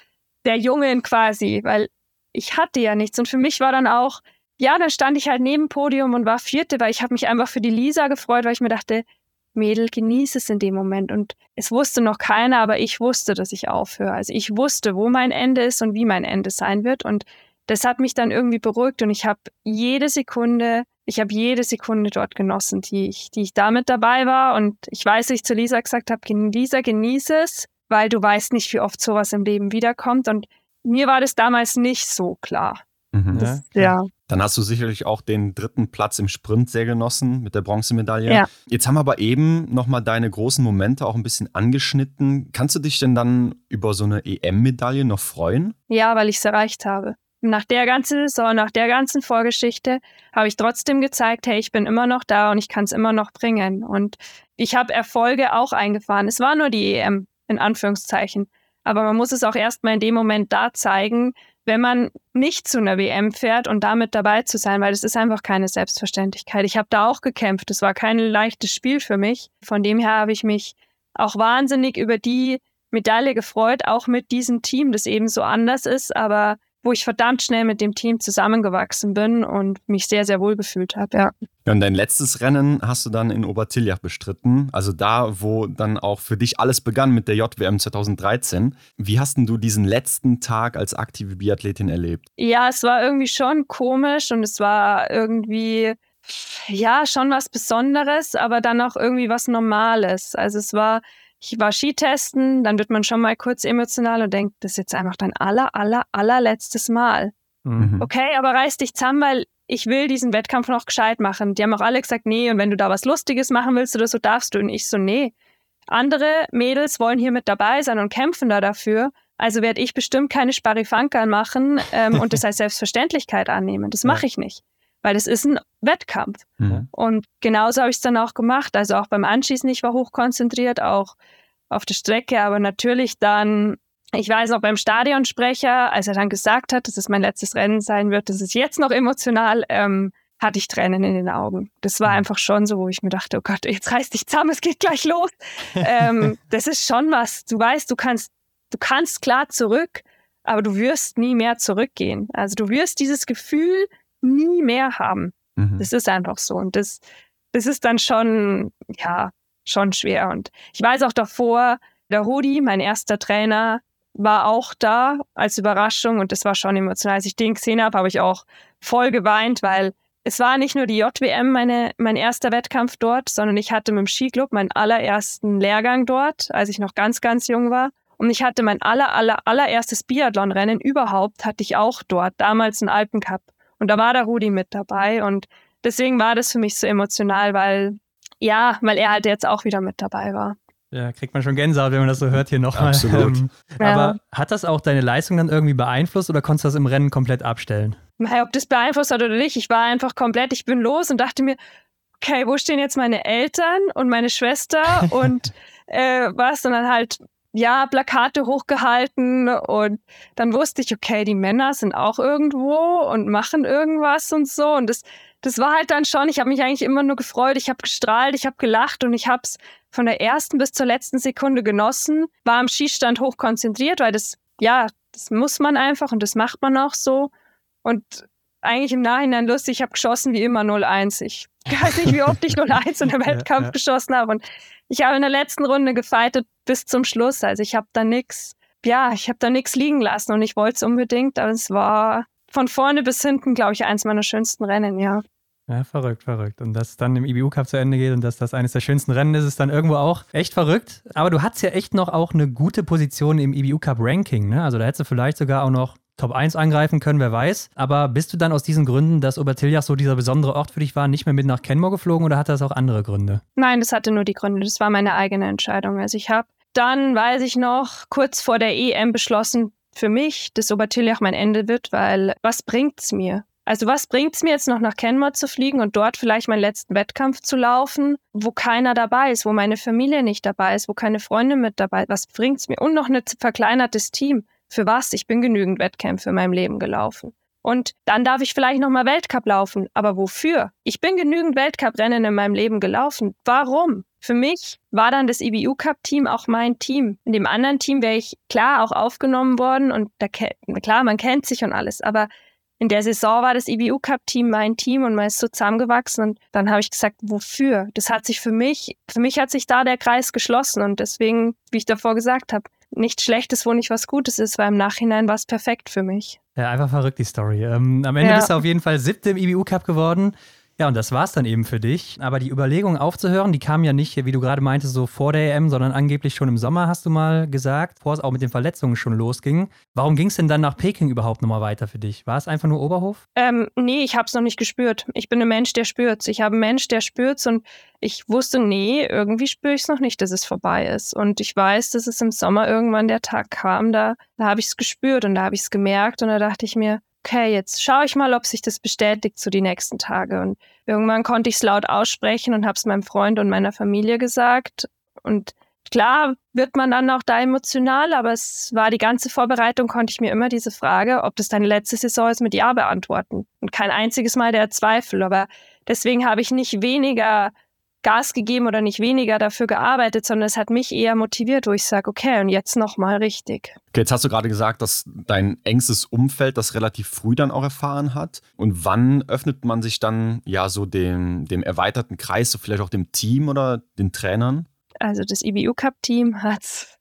der Jungen quasi, weil ich hatte ja nichts. Und für mich war dann auch, ja, dann stand ich halt neben Podium und war Vierte, weil ich habe mich einfach für die Lisa gefreut, weil ich mir dachte, Mädel, genieße es in dem Moment. Und es wusste noch keiner, aber ich wusste, dass ich aufhöre. Also ich wusste, wo mein Ende ist und wie mein Ende sein wird. Und das hat mich dann irgendwie beruhigt und ich habe jede Sekunde, ich habe jede Sekunde dort genossen, die ich, die ich damit dabei war. Und ich weiß, dass ich zu Lisa gesagt habe, Lisa, genieße es, weil du weißt nicht, wie oft sowas im Leben wiederkommt. Und mir war das damals nicht so klar. Mhm. Das, ja. Dann hast du sicherlich auch den dritten Platz im Sprint sehr genossen mit der Bronzemedaille. Ja. Jetzt haben wir aber eben nochmal deine großen Momente auch ein bisschen angeschnitten. Kannst du dich denn dann über so eine EM-Medaille noch freuen? Ja, weil ich es erreicht habe. Nach der ganzen Saison, nach der ganzen Vorgeschichte habe ich trotzdem gezeigt, hey, ich bin immer noch da und ich kann es immer noch bringen. Und ich habe Erfolge auch eingefahren. Es war nur die EM, in Anführungszeichen. Aber man muss es auch erstmal in dem Moment da zeigen, wenn man nicht zu einer WM fährt und damit dabei zu sein, weil das ist einfach keine Selbstverständlichkeit. Ich habe da auch gekämpft. Es war kein leichtes Spiel für mich. Von dem her habe ich mich auch wahnsinnig über die Medaille gefreut, auch mit diesem Team, das eben so anders ist, aber wo ich verdammt schnell mit dem Team zusammengewachsen bin und mich sehr, sehr wohl gefühlt habe, ja. Und dein letztes Rennen hast du dann in Obertiljach bestritten, also da, wo dann auch für dich alles begann mit der JWM 2013. Wie hast denn du diesen letzten Tag als aktive Biathletin erlebt? Ja, es war irgendwie schon komisch und es war irgendwie, ja, schon was Besonderes, aber dann auch irgendwie was Normales. Also es war ich war Skitesten, dann wird man schon mal kurz emotional und denkt, das ist jetzt einfach dein aller, aller, allerletztes Mal. Mhm. Okay, aber reiß dich zusammen, weil ich will diesen Wettkampf noch gescheit machen. Die haben auch alle gesagt, nee, und wenn du da was Lustiges machen willst oder so, darfst du. Und ich so, nee. Andere Mädels wollen hier mit dabei sein und kämpfen da dafür. Also werde ich bestimmt keine Sparifankern machen ähm, und das als Selbstverständlichkeit annehmen. Das mache ich nicht weil es ist ein Wettkampf. Mhm. Und genauso habe ich es dann auch gemacht. Also auch beim Anschießen, ich war hochkonzentriert, auch auf der Strecke, aber natürlich dann, ich weiß auch beim Stadionsprecher, als er dann gesagt hat, dass es mein letztes Rennen sein wird, das ist jetzt noch emotional, ähm, hatte ich Tränen in den Augen. Das war mhm. einfach schon so, wo ich mir dachte, oh Gott, jetzt reiß dich zusammen, es geht gleich los. ähm, das ist schon was. Du weißt, du kannst, du kannst klar zurück, aber du wirst nie mehr zurückgehen. Also du wirst dieses Gefühl nie mehr haben. Mhm. Das ist einfach so. Und das, das ist dann schon, ja, schon schwer. Und ich weiß auch davor, der Rudi, mein erster Trainer, war auch da als Überraschung und das war schon emotional. Als ich den gesehen habe, habe ich auch voll geweint, weil es war nicht nur die JWM meine, mein erster Wettkampf dort, sondern ich hatte mit dem Skiclub meinen allerersten Lehrgang dort, als ich noch ganz, ganz jung war. Und ich hatte mein aller, aller, allererstes Biathlonrennen überhaupt, hatte ich auch dort, damals einen Alpencup. Und da war der Rudi mit dabei und deswegen war das für mich so emotional, weil, ja, weil er halt jetzt auch wieder mit dabei war. Ja, kriegt man schon Gänsehaut, wenn man das so hört hier nochmal. Absolut. Ähm, ja. Aber hat das auch deine Leistung dann irgendwie beeinflusst oder konntest du das im Rennen komplett abstellen? Ob das beeinflusst hat oder nicht, ich war einfach komplett, ich bin los und dachte mir, okay, wo stehen jetzt meine Eltern und meine Schwester und äh, was? Und dann halt ja, Plakate hochgehalten und dann wusste ich, okay, die Männer sind auch irgendwo und machen irgendwas und so. Und das, das war halt dann schon, ich habe mich eigentlich immer nur gefreut, ich habe gestrahlt, ich habe gelacht und ich habe es von der ersten bis zur letzten Sekunde genossen, war am Schießstand hochkonzentriert, weil das, ja, das muss man einfach und das macht man auch so. Und eigentlich im Nachhinein lustig, ich habe geschossen wie immer 0-1. Ich weiß nicht, wie oft ich 0-1 in der Wettkampf ja, ja. geschossen habe. Und ich habe in der letzten Runde gefeitet bis zum Schluss. Also ich habe da nichts, ja, ich habe da nichts liegen lassen und ich wollte es unbedingt, aber es war von vorne bis hinten, glaube ich, eins meiner schönsten Rennen, ja. Ja, verrückt, verrückt. Und dass dann im IBU Cup zu Ende geht und dass das eines der schönsten Rennen ist, ist dann irgendwo auch echt verrückt. Aber du hattest ja echt noch auch eine gute Position im IBU Cup Ranking, ne? Also da hättest du vielleicht sogar auch noch Top 1 angreifen können, wer weiß. Aber bist du dann aus diesen Gründen, dass Obertiljach so dieser besondere Ort für dich war, nicht mehr mit nach Kenmore geflogen oder hatte das auch andere Gründe? Nein, das hatte nur die Gründe. Das war meine eigene Entscheidung. Also ich habe dann, weiß ich noch, kurz vor der EM beschlossen, für mich, dass Obertiljach mein Ende wird, weil was bringt's mir? Also was bringt's mir jetzt noch nach Kenmore zu fliegen und dort vielleicht meinen letzten Wettkampf zu laufen, wo keiner dabei ist, wo meine Familie nicht dabei ist, wo keine Freunde mit dabei ist? Was bringt's mir? Und noch ein verkleinertes Team. Für was? Ich bin genügend Wettkämpfe in meinem Leben gelaufen. Und dann darf ich vielleicht nochmal Weltcup laufen. Aber wofür? Ich bin genügend Weltcuprennen in meinem Leben gelaufen. Warum? Für mich war dann das IBU Cup Team auch mein Team. In dem anderen Team wäre ich klar auch aufgenommen worden und da, klar, man kennt sich und alles. Aber in der Saison war das IBU Cup Team mein Team und man ist so zusammengewachsen und dann habe ich gesagt, wofür? Das hat sich für mich, für mich hat sich da der Kreis geschlossen und deswegen, wie ich davor gesagt habe, nichts Schlechtes, wo nicht was Gutes ist, weil im Nachhinein war es perfekt für mich. Ja, einfach verrückt die Story. Ähm, am Ende ja. bist du auf jeden Fall siebte im IBU Cup geworden. Ja, und das war es dann eben für dich. Aber die Überlegung aufzuhören, die kam ja nicht, wie du gerade meintest, so vor der EM, sondern angeblich schon im Sommer, hast du mal gesagt, bevor es auch mit den Verletzungen schon losging. Warum ging es denn dann nach Peking überhaupt nochmal weiter für dich? War es einfach nur Oberhof? Ähm, nee, ich habe es noch nicht gespürt. Ich bin ein Mensch, der spürt's. Ich habe einen Mensch, der spürt's und ich wusste, nee, irgendwie spüre ich es noch nicht, dass es vorbei ist. Und ich weiß, dass es im Sommer irgendwann der Tag kam, da, da habe ich es gespürt und da habe ich es gemerkt und da dachte ich mir, okay, jetzt schaue ich mal, ob sich das bestätigt zu die nächsten Tage. Und irgendwann konnte ich es laut aussprechen und habe es meinem Freund und meiner Familie gesagt. Und klar wird man dann auch da emotional, aber es war die ganze Vorbereitung, konnte ich mir immer diese Frage, ob das deine letzte Saison ist, mit Ja beantworten. Und kein einziges Mal der Zweifel. Aber deswegen habe ich nicht weniger Gas gegeben oder nicht weniger dafür gearbeitet, sondern es hat mich eher motiviert, wo ich sage, okay, und jetzt nochmal richtig. Okay, jetzt hast du gerade gesagt, dass dein engstes Umfeld das relativ früh dann auch erfahren hat. Und wann öffnet man sich dann ja so dem, dem erweiterten Kreis, so vielleicht auch dem Team oder den Trainern? Also das IBU Cup Team hat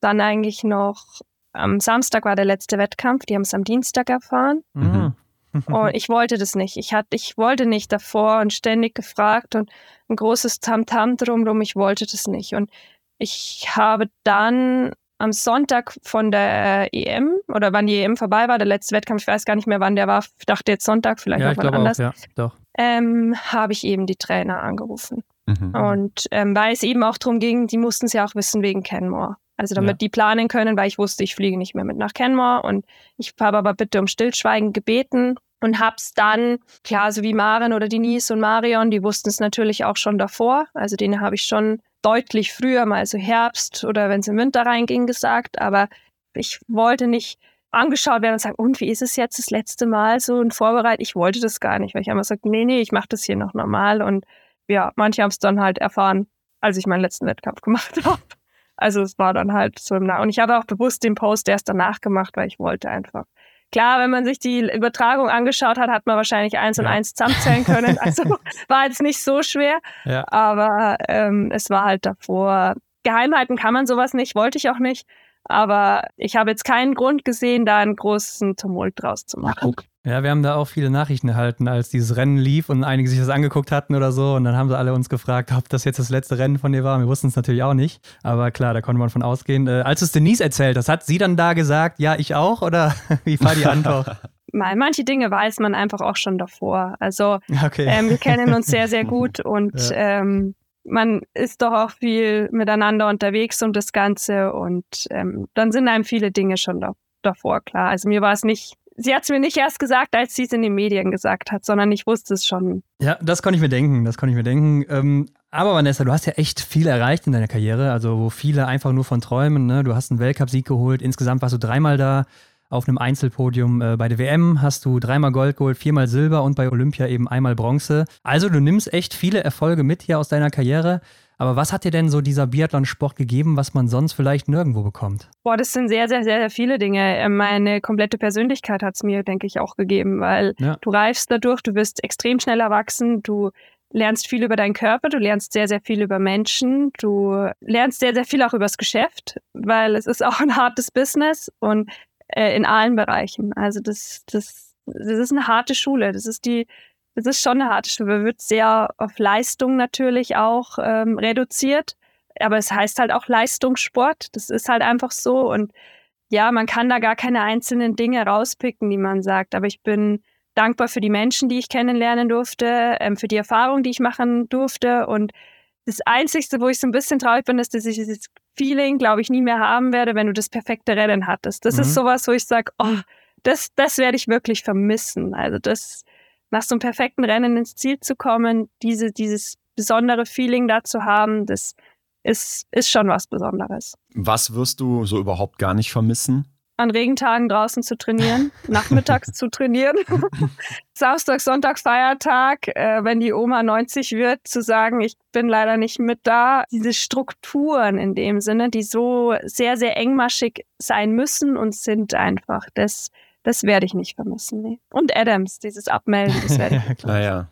dann eigentlich noch am Samstag war der letzte Wettkampf, die haben es am Dienstag erfahren. Mhm. Und ich wollte das nicht. Ich, hatte, ich wollte nicht davor und ständig gefragt und ein großes Tamtam drumherum. Ich wollte das nicht. Und ich habe dann am Sonntag von der EM oder wann die EM vorbei war, der letzte Wettkampf, ich weiß gar nicht mehr, wann der war. Ich dachte jetzt Sonntag, vielleicht ja, noch wann anders. Auch, ja, doch. Ähm, habe ich eben die Trainer angerufen. Mhm. Und ähm, weil es eben auch darum ging, die mussten es ja auch wissen wegen Kenmore. Also damit ja. die planen können, weil ich wusste, ich fliege nicht mehr mit nach Kenmore und ich habe aber bitte um Stillschweigen gebeten und hab's dann, klar, so wie Maren oder Denise und Marion, die wussten es natürlich auch schon davor. Also denen habe ich schon deutlich früher, mal so Herbst oder wenn es im Winter reinging, gesagt. Aber ich wollte nicht angeschaut werden und sagen, und wie ist es jetzt das letzte Mal so und vorbereitet? Ich wollte das gar nicht, weil ich immer gesagt, nee, nee, ich mache das hier noch normal. Und ja, manche haben es dann halt erfahren, als ich meinen letzten Wettkampf gemacht habe. Also es war dann halt so im Nach. Und ich habe auch bewusst den Post erst danach gemacht, weil ich wollte einfach. Klar, wenn man sich die Übertragung angeschaut hat, hat man wahrscheinlich eins ja. und eins zusammenzählen können. Also war jetzt nicht so schwer. Ja. Aber ähm, es war halt davor. Geheimhalten kann man sowas nicht, wollte ich auch nicht. Aber ich habe jetzt keinen Grund gesehen, da einen großen Tumult draus zu machen. Ja, wir haben da auch viele Nachrichten erhalten, als dieses Rennen lief und einige sich das angeguckt hatten oder so. Und dann haben sie alle uns gefragt, ob das jetzt das letzte Rennen von dir war. Wir wussten es natürlich auch nicht. Aber klar, da konnte man von ausgehen. Äh, als es Denise erzählt, das hat sie dann da gesagt, ja, ich auch? Oder wie war die Antwort? Manche Dinge weiß man einfach auch schon davor. Also okay. ähm, wir kennen uns sehr, sehr gut und ja. ähm, man ist doch auch viel miteinander unterwegs und das Ganze und ähm, dann sind einem viele Dinge schon da, davor klar. Also mir war es nicht, sie hat es mir nicht erst gesagt, als sie es in den Medien gesagt hat, sondern ich wusste es schon. Ja, das konnte ich mir denken, das konnte ich mir denken. Ähm, aber Vanessa, du hast ja echt viel erreicht in deiner Karriere, also wo viele einfach nur von träumen. Ne? Du hast einen Weltcupsieg geholt, insgesamt warst du dreimal da auf einem Einzelpodium. Äh, bei der WM hast du dreimal Gold geholt, viermal Silber und bei Olympia eben einmal Bronze. Also du nimmst echt viele Erfolge mit hier aus deiner Karriere. Aber was hat dir denn so dieser Biathlon-Sport gegeben, was man sonst vielleicht nirgendwo bekommt? Boah, das sind sehr, sehr, sehr viele Dinge. Äh, meine komplette Persönlichkeit hat es mir, denke ich, auch gegeben, weil ja. du reifst dadurch, du wirst extrem schnell erwachsen, du lernst viel über deinen Körper, du lernst sehr, sehr viel über Menschen, du lernst sehr, sehr viel auch über das Geschäft, weil es ist auch ein hartes Business und äh, in allen Bereichen. Also das, das, das ist eine harte Schule. Das ist die, das ist schon eine harte Schule. Wird sehr auf Leistung natürlich auch ähm, reduziert. Aber es heißt halt auch Leistungssport. Das ist halt einfach so. Und ja, man kann da gar keine einzelnen Dinge rauspicken, die man sagt. Aber ich bin dankbar für die Menschen, die ich kennenlernen durfte, ähm, für die Erfahrung, die ich machen durfte. Und das Einzige, wo ich so ein bisschen traurig bin, ist, dass ich dieses Feeling, glaube ich, nie mehr haben werde, wenn du das perfekte Rennen hattest. Das mhm. ist sowas, wo ich sage, oh, das, das werde ich wirklich vermissen. Also das, nach so einem perfekten Rennen ins Ziel zu kommen, diese, dieses besondere Feeling da zu haben, das ist, ist schon was Besonderes. Was wirst du so überhaupt gar nicht vermissen? An Regentagen draußen zu trainieren, nachmittags zu trainieren, Samstag, Sonntag, Feiertag, äh, wenn die Oma 90 wird, zu sagen, ich bin leider nicht mit da. Diese Strukturen in dem Sinne, die so sehr, sehr engmaschig sein müssen und sind einfach, das, das werde ich nicht vermissen. Nee. Und Adams, dieses Abmelden, das werde ich nicht Naja,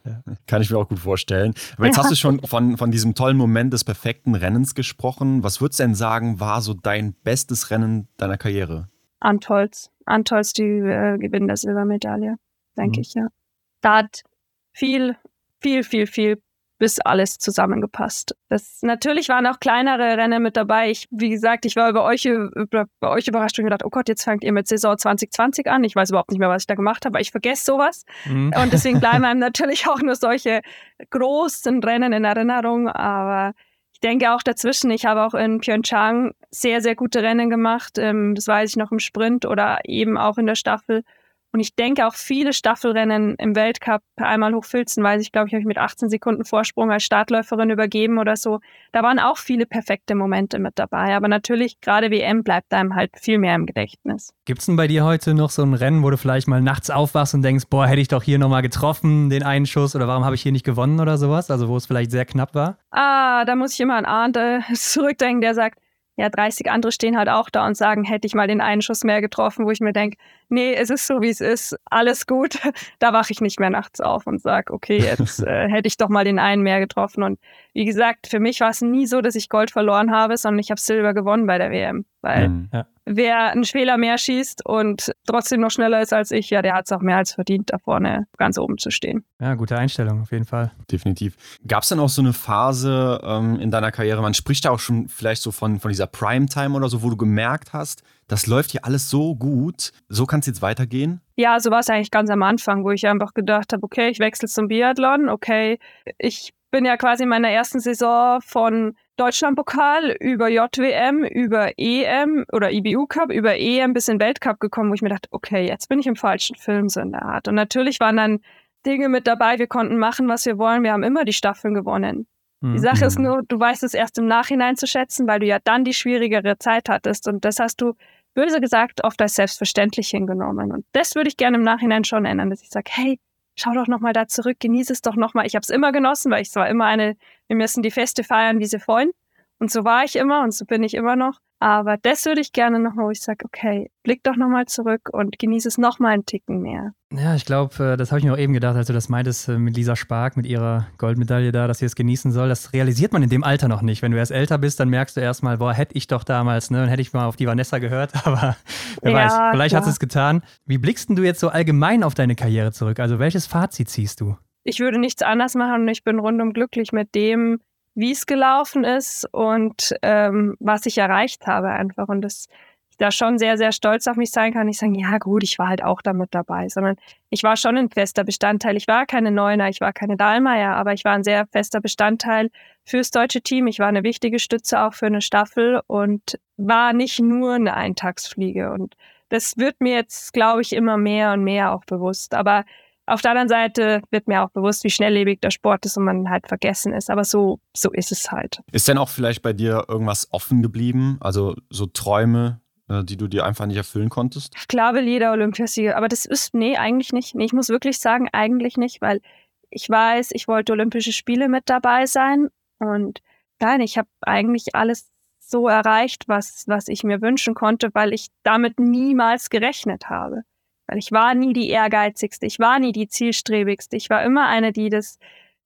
kann ich mir auch gut vorstellen. Aber jetzt ja. hast du schon von, von diesem tollen Moment des perfekten Rennens gesprochen. Was würdest du denn sagen, war so dein bestes Rennen deiner Karriere? Antolz. Antolz, die äh, gewinnen der Silbermedaille, denke mhm. ich, ja. Da hat viel, viel, viel, viel bis alles zusammengepasst. Das, natürlich waren auch kleinere Rennen mit dabei. Ich, wie gesagt, ich war über euch, über, bei euch überrascht und gedacht, oh Gott, jetzt fangt ihr mit Saison 2020 an. Ich weiß überhaupt nicht mehr, was ich da gemacht habe, aber ich vergesse sowas. Mhm. Und deswegen bleiben einem natürlich auch nur solche großen Rennen in Erinnerung. Aber ich denke auch dazwischen, ich habe auch in Pyeongchang sehr, sehr gute Rennen gemacht. Ähm, das weiß ich noch im Sprint oder eben auch in der Staffel. Und ich denke auch viele Staffelrennen im Weltcup, einmal Hochfilzen, weiß ich, glaube ich, habe ich mit 18 Sekunden Vorsprung als Startläuferin übergeben oder so. Da waren auch viele perfekte Momente mit dabei. Aber natürlich, gerade WM bleibt einem halt viel mehr im Gedächtnis. Gibt es denn bei dir heute noch so ein Rennen, wo du vielleicht mal nachts aufwachst und denkst, boah, hätte ich doch hier nochmal getroffen, den einen Schuss, oder warum habe ich hier nicht gewonnen oder sowas? Also wo es vielleicht sehr knapp war? Ah, da muss ich immer an Arndt zurückdenken, der sagt, ja, 30 andere stehen halt auch da und sagen, hätte ich mal den einen Schuss mehr getroffen, wo ich mir denke, nee, es ist so, wie es ist, alles gut. Da wache ich nicht mehr nachts auf und sage, okay, jetzt äh, hätte ich doch mal den einen mehr getroffen. Und wie gesagt, für mich war es nie so, dass ich Gold verloren habe, sondern ich habe Silber gewonnen bei der WM. Weil mhm, ja. wer einen Fehler mehr schießt und trotzdem noch schneller ist als ich, ja, der hat es auch mehr als verdient, da vorne ganz oben zu stehen. Ja, gute Einstellung auf jeden Fall. Definitiv. Gab es dann auch so eine Phase ähm, in deiner Karriere, man spricht da auch schon vielleicht so von, von dieser Primetime oder so, wo du gemerkt hast, das läuft hier alles so gut, so kann es jetzt weitergehen? Ja, so war es eigentlich ganz am Anfang, wo ich einfach gedacht habe, okay, ich wechsle zum Biathlon, okay, ich bin ja quasi in meiner ersten Saison von Deutschlandpokal über JWM, über EM oder IBU Cup, über EM bis in Weltcup gekommen, wo ich mir dachte, okay, jetzt bin ich im falschen Film so in der Art. Und natürlich waren dann Dinge mit dabei, wir konnten machen, was wir wollen, wir haben immer die Staffeln gewonnen. Die mhm. Sache ist nur, du weißt es erst im Nachhinein zu schätzen, weil du ja dann die schwierigere Zeit hattest und das hast du böse gesagt oft als selbstverständlich hingenommen. Und das würde ich gerne im Nachhinein schon ändern, dass ich sage, hey, schau doch nochmal da zurück, genieße es doch nochmal. Ich habe es immer genossen, weil ich war immer eine, wir müssen die Feste feiern, wie sie wollen. Und so war ich immer und so bin ich immer noch. Aber das würde ich gerne nochmal, wo ich sage, okay, blick doch nochmal zurück und genieße es nochmal einen Ticken mehr. Ja, ich glaube, äh, das habe ich mir auch eben gedacht, als du das meintest äh, mit Lisa Spark, mit ihrer Goldmedaille da, dass sie es genießen soll. Das realisiert man in dem Alter noch nicht. Wenn du erst älter bist, dann merkst du erstmal, boah, hätte ich doch damals, ne, und hätte ich mal auf die Vanessa gehört, aber wer ja, weiß, vielleicht hat es getan. Wie blickst du jetzt so allgemein auf deine Karriere zurück? Also welches Fazit ziehst du? Ich würde nichts anders machen und ich bin rundum glücklich mit dem, wie es gelaufen ist und ähm, was ich erreicht habe einfach. Und dass ich da schon sehr, sehr stolz auf mich sein kann. Ich sagen, ja gut, ich war halt auch damit dabei, sondern ich war schon ein fester Bestandteil. Ich war keine Neuner, ich war keine Dahlmeier, aber ich war ein sehr fester Bestandteil fürs deutsche Team. Ich war eine wichtige Stütze auch für eine Staffel und war nicht nur eine Eintagsfliege. Und das wird mir jetzt, glaube ich, immer mehr und mehr auch bewusst. Aber auf der anderen Seite wird mir auch bewusst, wie schnelllebig der Sport ist und man halt vergessen ist. Aber so, so ist es halt. Ist denn auch vielleicht bei dir irgendwas offen geblieben? Also so Träume, äh, die du dir einfach nicht erfüllen konntest? Klar will jeder Olympiasieger, aber das ist, nee, eigentlich nicht. Nee, ich muss wirklich sagen, eigentlich nicht, weil ich weiß, ich wollte Olympische Spiele mit dabei sein und nein, ich habe eigentlich alles so erreicht, was, was ich mir wünschen konnte, weil ich damit niemals gerechnet habe. Weil ich war nie die ehrgeizigste, ich war nie die zielstrebigste. Ich war immer eine, die das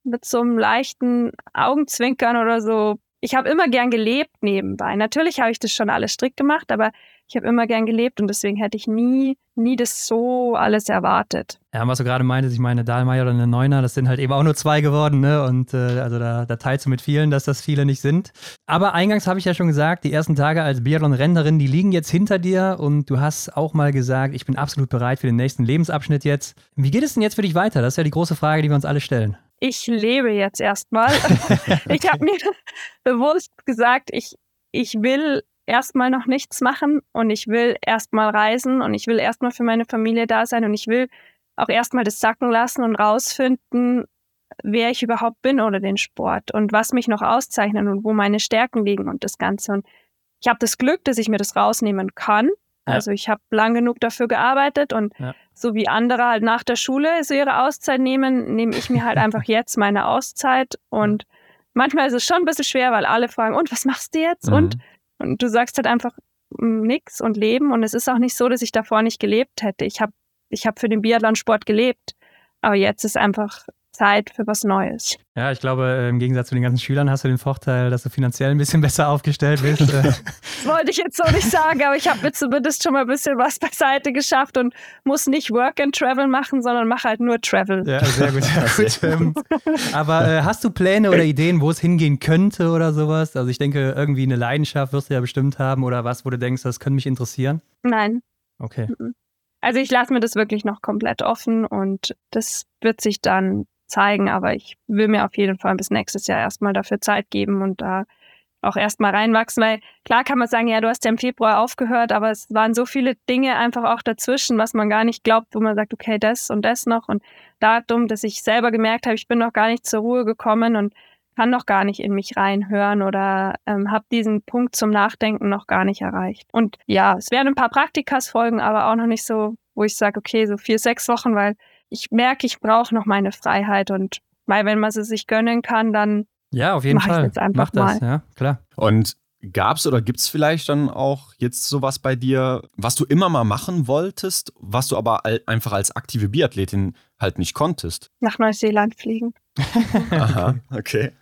mit so einem leichten Augenzwinkern oder so. Ich habe immer gern gelebt nebenbei. Natürlich habe ich das schon alles strikt gemacht, aber ich habe immer gern gelebt und deswegen hätte ich nie, nie das so alles erwartet. Ja, was du gerade meintest, ich meine, Dahlmeier oder eine Neuner, das sind halt eben auch nur zwei geworden, ne? Und äh, also da, da teilst du mit vielen, dass das viele nicht sind. Aber eingangs habe ich ja schon gesagt, die ersten Tage als Biathlon-Rennerin, die liegen jetzt hinter dir und du hast auch mal gesagt, ich bin absolut bereit für den nächsten Lebensabschnitt jetzt. Wie geht es denn jetzt für dich weiter? Das ist ja die große Frage, die wir uns alle stellen. Ich lebe jetzt erstmal. ich habe mir bewusst gesagt, ich, ich will erstmal noch nichts machen und ich will erstmal reisen und ich will erstmal für meine Familie da sein und ich will auch erstmal das sacken lassen und rausfinden, wer ich überhaupt bin oder den Sport und was mich noch auszeichnet und wo meine Stärken liegen und das Ganze. Und ich habe das Glück, dass ich mir das rausnehmen kann. Ja. Also ich habe lang genug dafür gearbeitet und ja. so wie andere halt nach der Schule so ihre Auszeit nehmen, nehme ich mir halt einfach jetzt meine Auszeit und manchmal ist es schon ein bisschen schwer, weil alle fragen, und was machst du jetzt? Mhm. Und und du sagst halt einfach mm, nix und leben. Und es ist auch nicht so, dass ich davor nicht gelebt hätte. Ich habe ich hab für den Biathlonsport gelebt. Aber jetzt ist einfach Zeit für was Neues. Ja, ich glaube, äh, im Gegensatz zu den ganzen Schülern hast du den Vorteil, dass du finanziell ein bisschen besser aufgestellt bist. Äh. das wollte ich jetzt so nicht sagen, aber ich habe mir zumindest schon mal ein bisschen was beiseite geschafft und muss nicht Work and Travel machen, sondern mache halt nur Travel. Ja, sehr gut. Sehr gut. Aber äh, hast du Pläne oder Ideen, wo es hingehen könnte oder sowas? Also ich denke, irgendwie eine Leidenschaft wirst du ja bestimmt haben oder was, wo du denkst, das könnte mich interessieren? Nein. Okay. Also ich lasse mir das wirklich noch komplett offen und das wird sich dann zeigen, aber ich will mir auf jeden Fall bis nächstes Jahr erstmal dafür Zeit geben und da auch erstmal reinwachsen, weil klar kann man sagen, ja, du hast ja im Februar aufgehört, aber es waren so viele Dinge einfach auch dazwischen, was man gar nicht glaubt, wo man sagt, okay, das und das noch und Datum, dass ich selber gemerkt habe, ich bin noch gar nicht zur Ruhe gekommen und kann noch gar nicht in mich reinhören oder ähm, habe diesen Punkt zum Nachdenken noch gar nicht erreicht. Und ja, es werden ein paar Praktikas folgen, aber auch noch nicht so, wo ich sage, okay, so vier, sechs Wochen, weil ich merke, ich brauche noch meine Freiheit und weil wenn man sie sich gönnen kann, dann ja, auf jeden Fall. Jetzt einfach Mach das, mal. ja, klar. Und gab es oder gibt es vielleicht dann auch jetzt sowas bei dir, was du immer mal machen wolltest, was du aber einfach als aktive Biathletin halt nicht konntest? Nach Neuseeland fliegen. Aha, okay.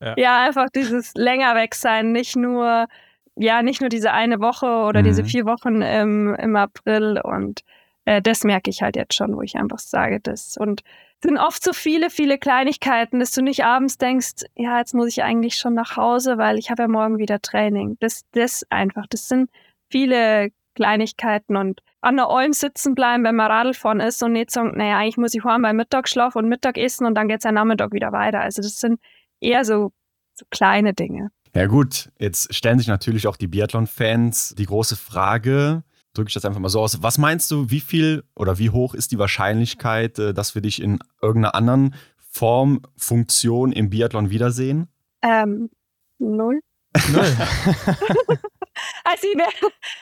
Ja. ja. einfach dieses länger weg sein, nicht nur, ja, nicht nur diese eine Woche oder mhm. diese vier Wochen im, im April und äh, das merke ich halt jetzt schon, wo ich einfach sage, das. Und sind oft so viele, viele Kleinigkeiten, dass du nicht abends denkst, ja, jetzt muss ich eigentlich schon nach Hause, weil ich habe ja morgen wieder Training. Das, das einfach, das sind viele Kleinigkeiten und an der Olm sitzen bleiben, wenn man Radl fahren ist und nicht sagen, naja, eigentlich muss ich fahren beim Mittagsschlaf und Mittag essen und dann geht es am Nachmittag wieder weiter. Also das sind eher so, so kleine Dinge. Ja gut, jetzt stellen sich natürlich auch die Biathlon-Fans die große Frage, drücke ich das einfach mal so aus. Was meinst du, wie viel oder wie hoch ist die Wahrscheinlichkeit, äh, dass wir dich in irgendeiner anderen Form, Funktion im Biathlon wiedersehen? Ähm, null. Null. also ich,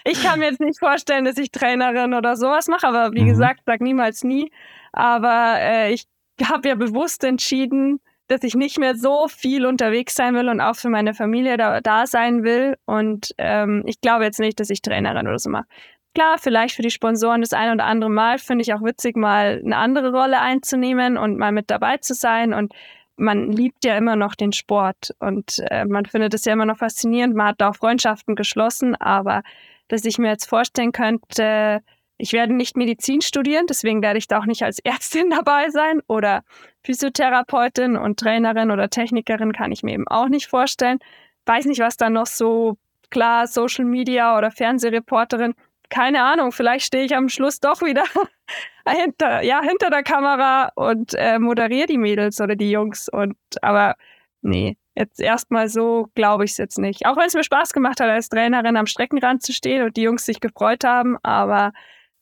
ich, kann mir jetzt nicht vorstellen, dass ich Trainerin oder sowas mache, aber wie mhm. gesagt, sag niemals nie. Aber äh, ich habe ja bewusst entschieden, dass ich nicht mehr so viel unterwegs sein will und auch für meine Familie da, da sein will. Und ähm, ich glaube jetzt nicht, dass ich Trainerin oder so mache. Klar, vielleicht für die Sponsoren das ein oder andere Mal finde ich auch witzig, mal eine andere Rolle einzunehmen und mal mit dabei zu sein. Und man liebt ja immer noch den Sport und äh, man findet es ja immer noch faszinierend. Man hat da auch Freundschaften geschlossen, aber dass ich mir jetzt vorstellen könnte, ich werde nicht Medizin studieren, deswegen werde ich da auch nicht als Ärztin dabei sein oder Physiotherapeutin und Trainerin oder Technikerin kann ich mir eben auch nicht vorstellen. Weiß nicht, was da noch so klar, Social Media oder Fernsehreporterin, keine Ahnung, vielleicht stehe ich am Schluss doch wieder hinter, ja, hinter der Kamera und äh, moderiere die Mädels oder die Jungs. Und aber nee, jetzt erstmal so glaube ich es jetzt nicht. Auch wenn es mir Spaß gemacht hat, als Trainerin am Streckenrand zu stehen und die Jungs sich gefreut haben, aber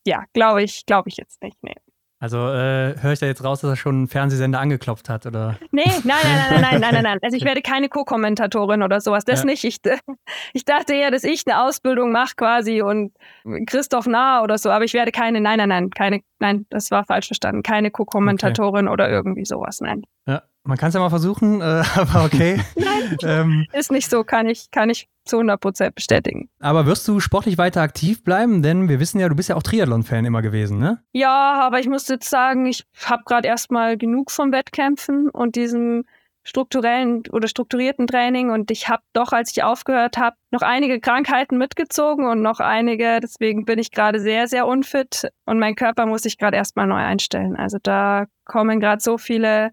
ja, glaube ich, glaube ich jetzt nicht. Nee. Also äh, höre ich da jetzt raus, dass er schon einen Fernsehsender angeklopft hat, oder? Nee, nein, nein, nein, nein, nein, nein, nein. Also ich werde keine Co-Kommentatorin oder sowas. Das ja. nicht. Ich, ich dachte eher, dass ich eine Ausbildung mache quasi und Christoph Nah oder so, aber ich werde keine, nein, nein, nein, keine, nein, das war falsch verstanden. Keine Co-Kommentatorin okay. oder irgendwie sowas, nein. Ja, man kann es ja mal versuchen, äh, aber okay. Nein, ähm, ist nicht so, kann ich, kann ich zu 100% bestätigen. Aber wirst du sportlich weiter aktiv bleiben? Denn wir wissen ja, du bist ja auch Triathlon-Fan immer gewesen, ne? Ja, aber ich muss jetzt sagen, ich habe gerade erstmal genug vom Wettkämpfen und diesem strukturellen oder strukturierten Training und ich habe doch, als ich aufgehört habe, noch einige Krankheiten mitgezogen und noch einige, deswegen bin ich gerade sehr, sehr unfit und mein Körper muss sich gerade erstmal neu einstellen. Also da kommen gerade so viele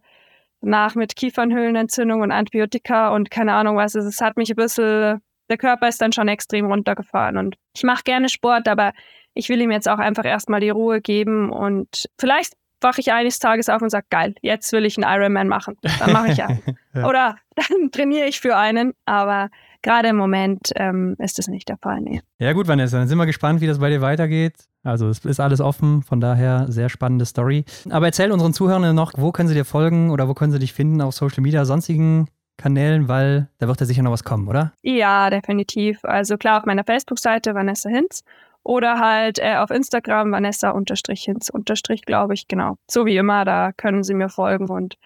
nach mit Kiefernhöhlenentzündung und Antibiotika und keine Ahnung was. Es hat mich ein bisschen, der Körper ist dann schon extrem runtergefahren und ich mache gerne Sport, aber ich will ihm jetzt auch einfach erstmal die Ruhe geben und vielleicht wache ich eines Tages auf und sage, geil, jetzt will ich einen Ironman machen. Dann mache ich einen. ja. Oder dann trainiere ich für einen, aber gerade im Moment ähm, ist das nicht der Fall. Nee. Ja gut, Vanessa, dann sind wir gespannt, wie das bei dir weitergeht. Also es ist alles offen, von daher sehr spannende Story. Aber erzähl unseren Zuhörern noch, wo können sie dir folgen oder wo können sie dich finden auf Social Media, sonstigen Kanälen, weil da wird ja sicher noch was kommen, oder? Ja, definitiv. Also klar, auf meiner Facebook-Seite Vanessa Hinz oder halt äh, auf Instagram Vanessa-Hinz, glaube ich, genau. So wie immer, da können sie mir folgen und